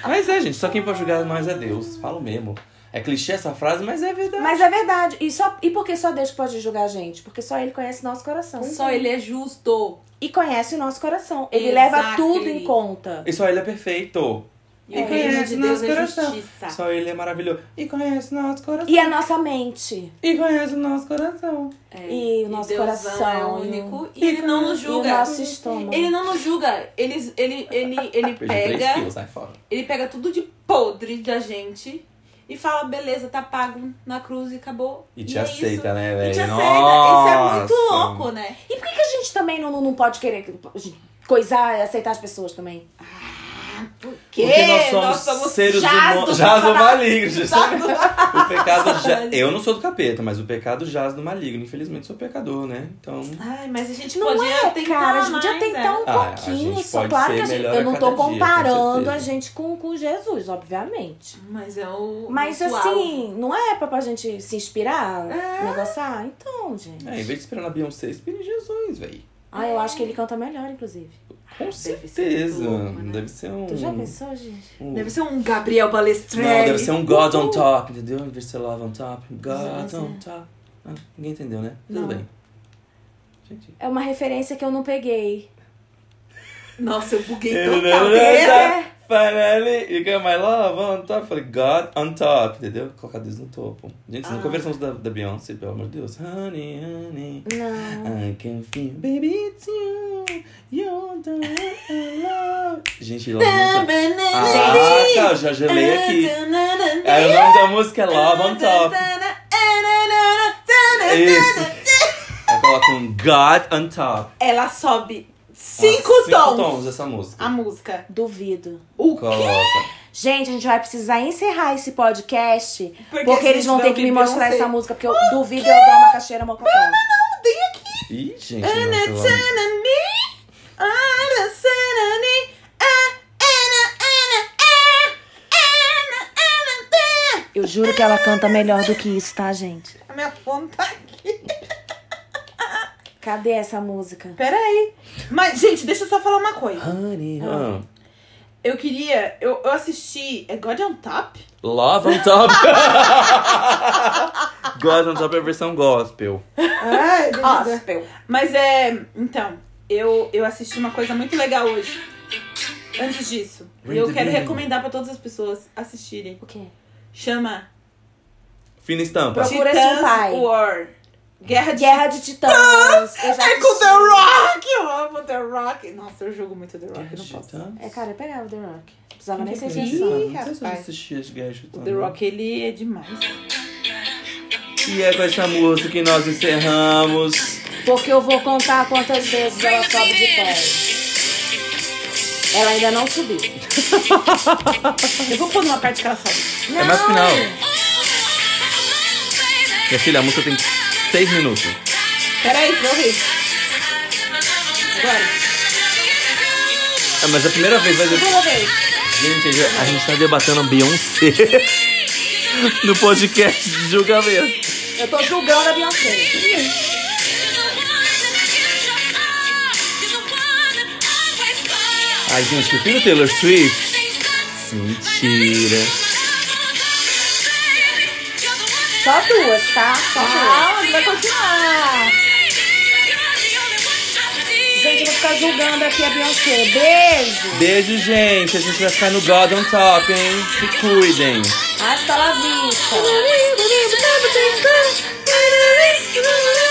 Mas é, gente, só quem pode julgar nós é Deus. Falo mesmo. É clichê essa frase, mas é verdade. Mas é verdade. E, só, e por que só Deus pode julgar a gente? Porque só Ele conhece nosso coração. Só ele é justo. E conhece o nosso coração. Ele Exactly. leva tudo em conta. E só ele é perfeito. E É, o reino conhece de Deus nosso é coração. justiça. Só ele é maravilhoso. E conhece nosso coração. E a nossa mente. E conhece o nosso coração. É. E o nosso coração, é e o- único. E ele não nos E o julga. nosso estômago. Ele não nos julga. Ele, ele, ele, ele pega. quilos. Ele pega tudo de podre da gente e fala, beleza, tá pago na cruz e acabou. E te é aceita, isso. né, velho? E te aceita. Isso é muito Nossa. louco, né? E por que, que a gente também não, não, pode querer coisar e aceitar as pessoas também? Porque, Porque nós somos, seres jaz humanos. do Jaz do maligno, justamente. O pecado já. Eu não sou do capeta, mas o pecado jaz do maligno. Infelizmente sou pecador, né? Então. Ai, mas a gente Não podia é, tentar cara, a gente podia tentar né? um Ah, a pouquinho gente só. Claro ser que a gente, eu não tô dia, com comparando a gente com, com Jesus, obviamente. Mas é o. Mas assim, não é pra, pra gente se inspirar, É. negociar? Então, gente. É, em vez de esperar na Beyoncé, espere em Jesus, velho. Ah, eu acho que ele canta melhor, inclusive. Com Deve ser certeza. muito louco, né? Deve ser um. Tu já pensou, gente? um- Deve ser um Gabriel Balestrelli. Não, deve ser um God on top, entendeu? Em vez de ser love on top. God on top. Ah, ninguém entendeu, né? Tudo Não. bem. Gente. É uma referência que eu não peguei. Nossa, eu buguei total. É. Finally, you got my love on top. Falei, God on top, entendeu? Colocar Deus no topo. Gente, vocês nunca Ah. ouviram a da, da Beyoncé, pelo amor de Deus. Honey, honey, Não. I can feel, baby, it's you. You're the one I love. Gente, love on top. Ah, eu já gelei aqui. Aí o nome da música é Love on Top. É isso. Aí coloca um God on top. Ela sobe cinco, Umas tons. Cinco tons essa música. A música. Duvido. O quê? Coloca. Gente, a gente vai precisar encerrar esse podcast. Porque Porque, eles gente vão ter que me mostrar Beyoncé. essa música. Porque eu duvido eu dar uma caixeira mocotó. Ih, gente. não, pelo amor- Eu juro que ela canta melhor do que isso, tá, gente? A minha fome tá aqui. Cadê essa música? Peraí. Mas, gente, deixa eu só falar uma coisa. Honey, ah. Eu queria. Eu, eu assisti. É God on Top? Love on Top. God on Top é a versão gospel. Ai, Gospel. Mas é. Então, eu, eu assisti uma coisa muito legal hoje. Antes disso. E eu quero recomendar pra todas as pessoas assistirem. O quê? Chama Fina estampa. Procura Titãs seu pai. War. Guerra de Guerra de Titãs. É com. The Rock! Eu amo The Rock. Nossa, eu jogo muito The Rock, eu não posso. É, cara, eu pegava o The Rock. Não precisava nem ser Ih, gestão. Ih, Não sei se eu rapaz. assisti as guerras de O Titãs, The não. Rock, ele é demais. E é com essa música que nós encerramos. Porque eu vou contar quantas vezes ela sobe de pé. Ela ainda não subiu. Eu vou pôr numa parte que ela sobe. Não. É mais final. Minha filha, a música tem seis minutos. Peraí, eu ouvir. Agora. É, mas a primeira vez vai ser. Segunda vez. Gente, a gente tá debatendo a Beyoncé no podcast de julgamento. Eu tô julgando a Beyoncé. Ai, gente, prefiro Taylor Swift. Mentira. Só duas, tá? Só duas. Ah, vai continuar. Gente, eu vou ficar julgando aqui a Beyoncé. Beijo. Beijo, gente. A gente vai ficar no God on Top, hein? Se cuidem. Hasta la vista. Thank you.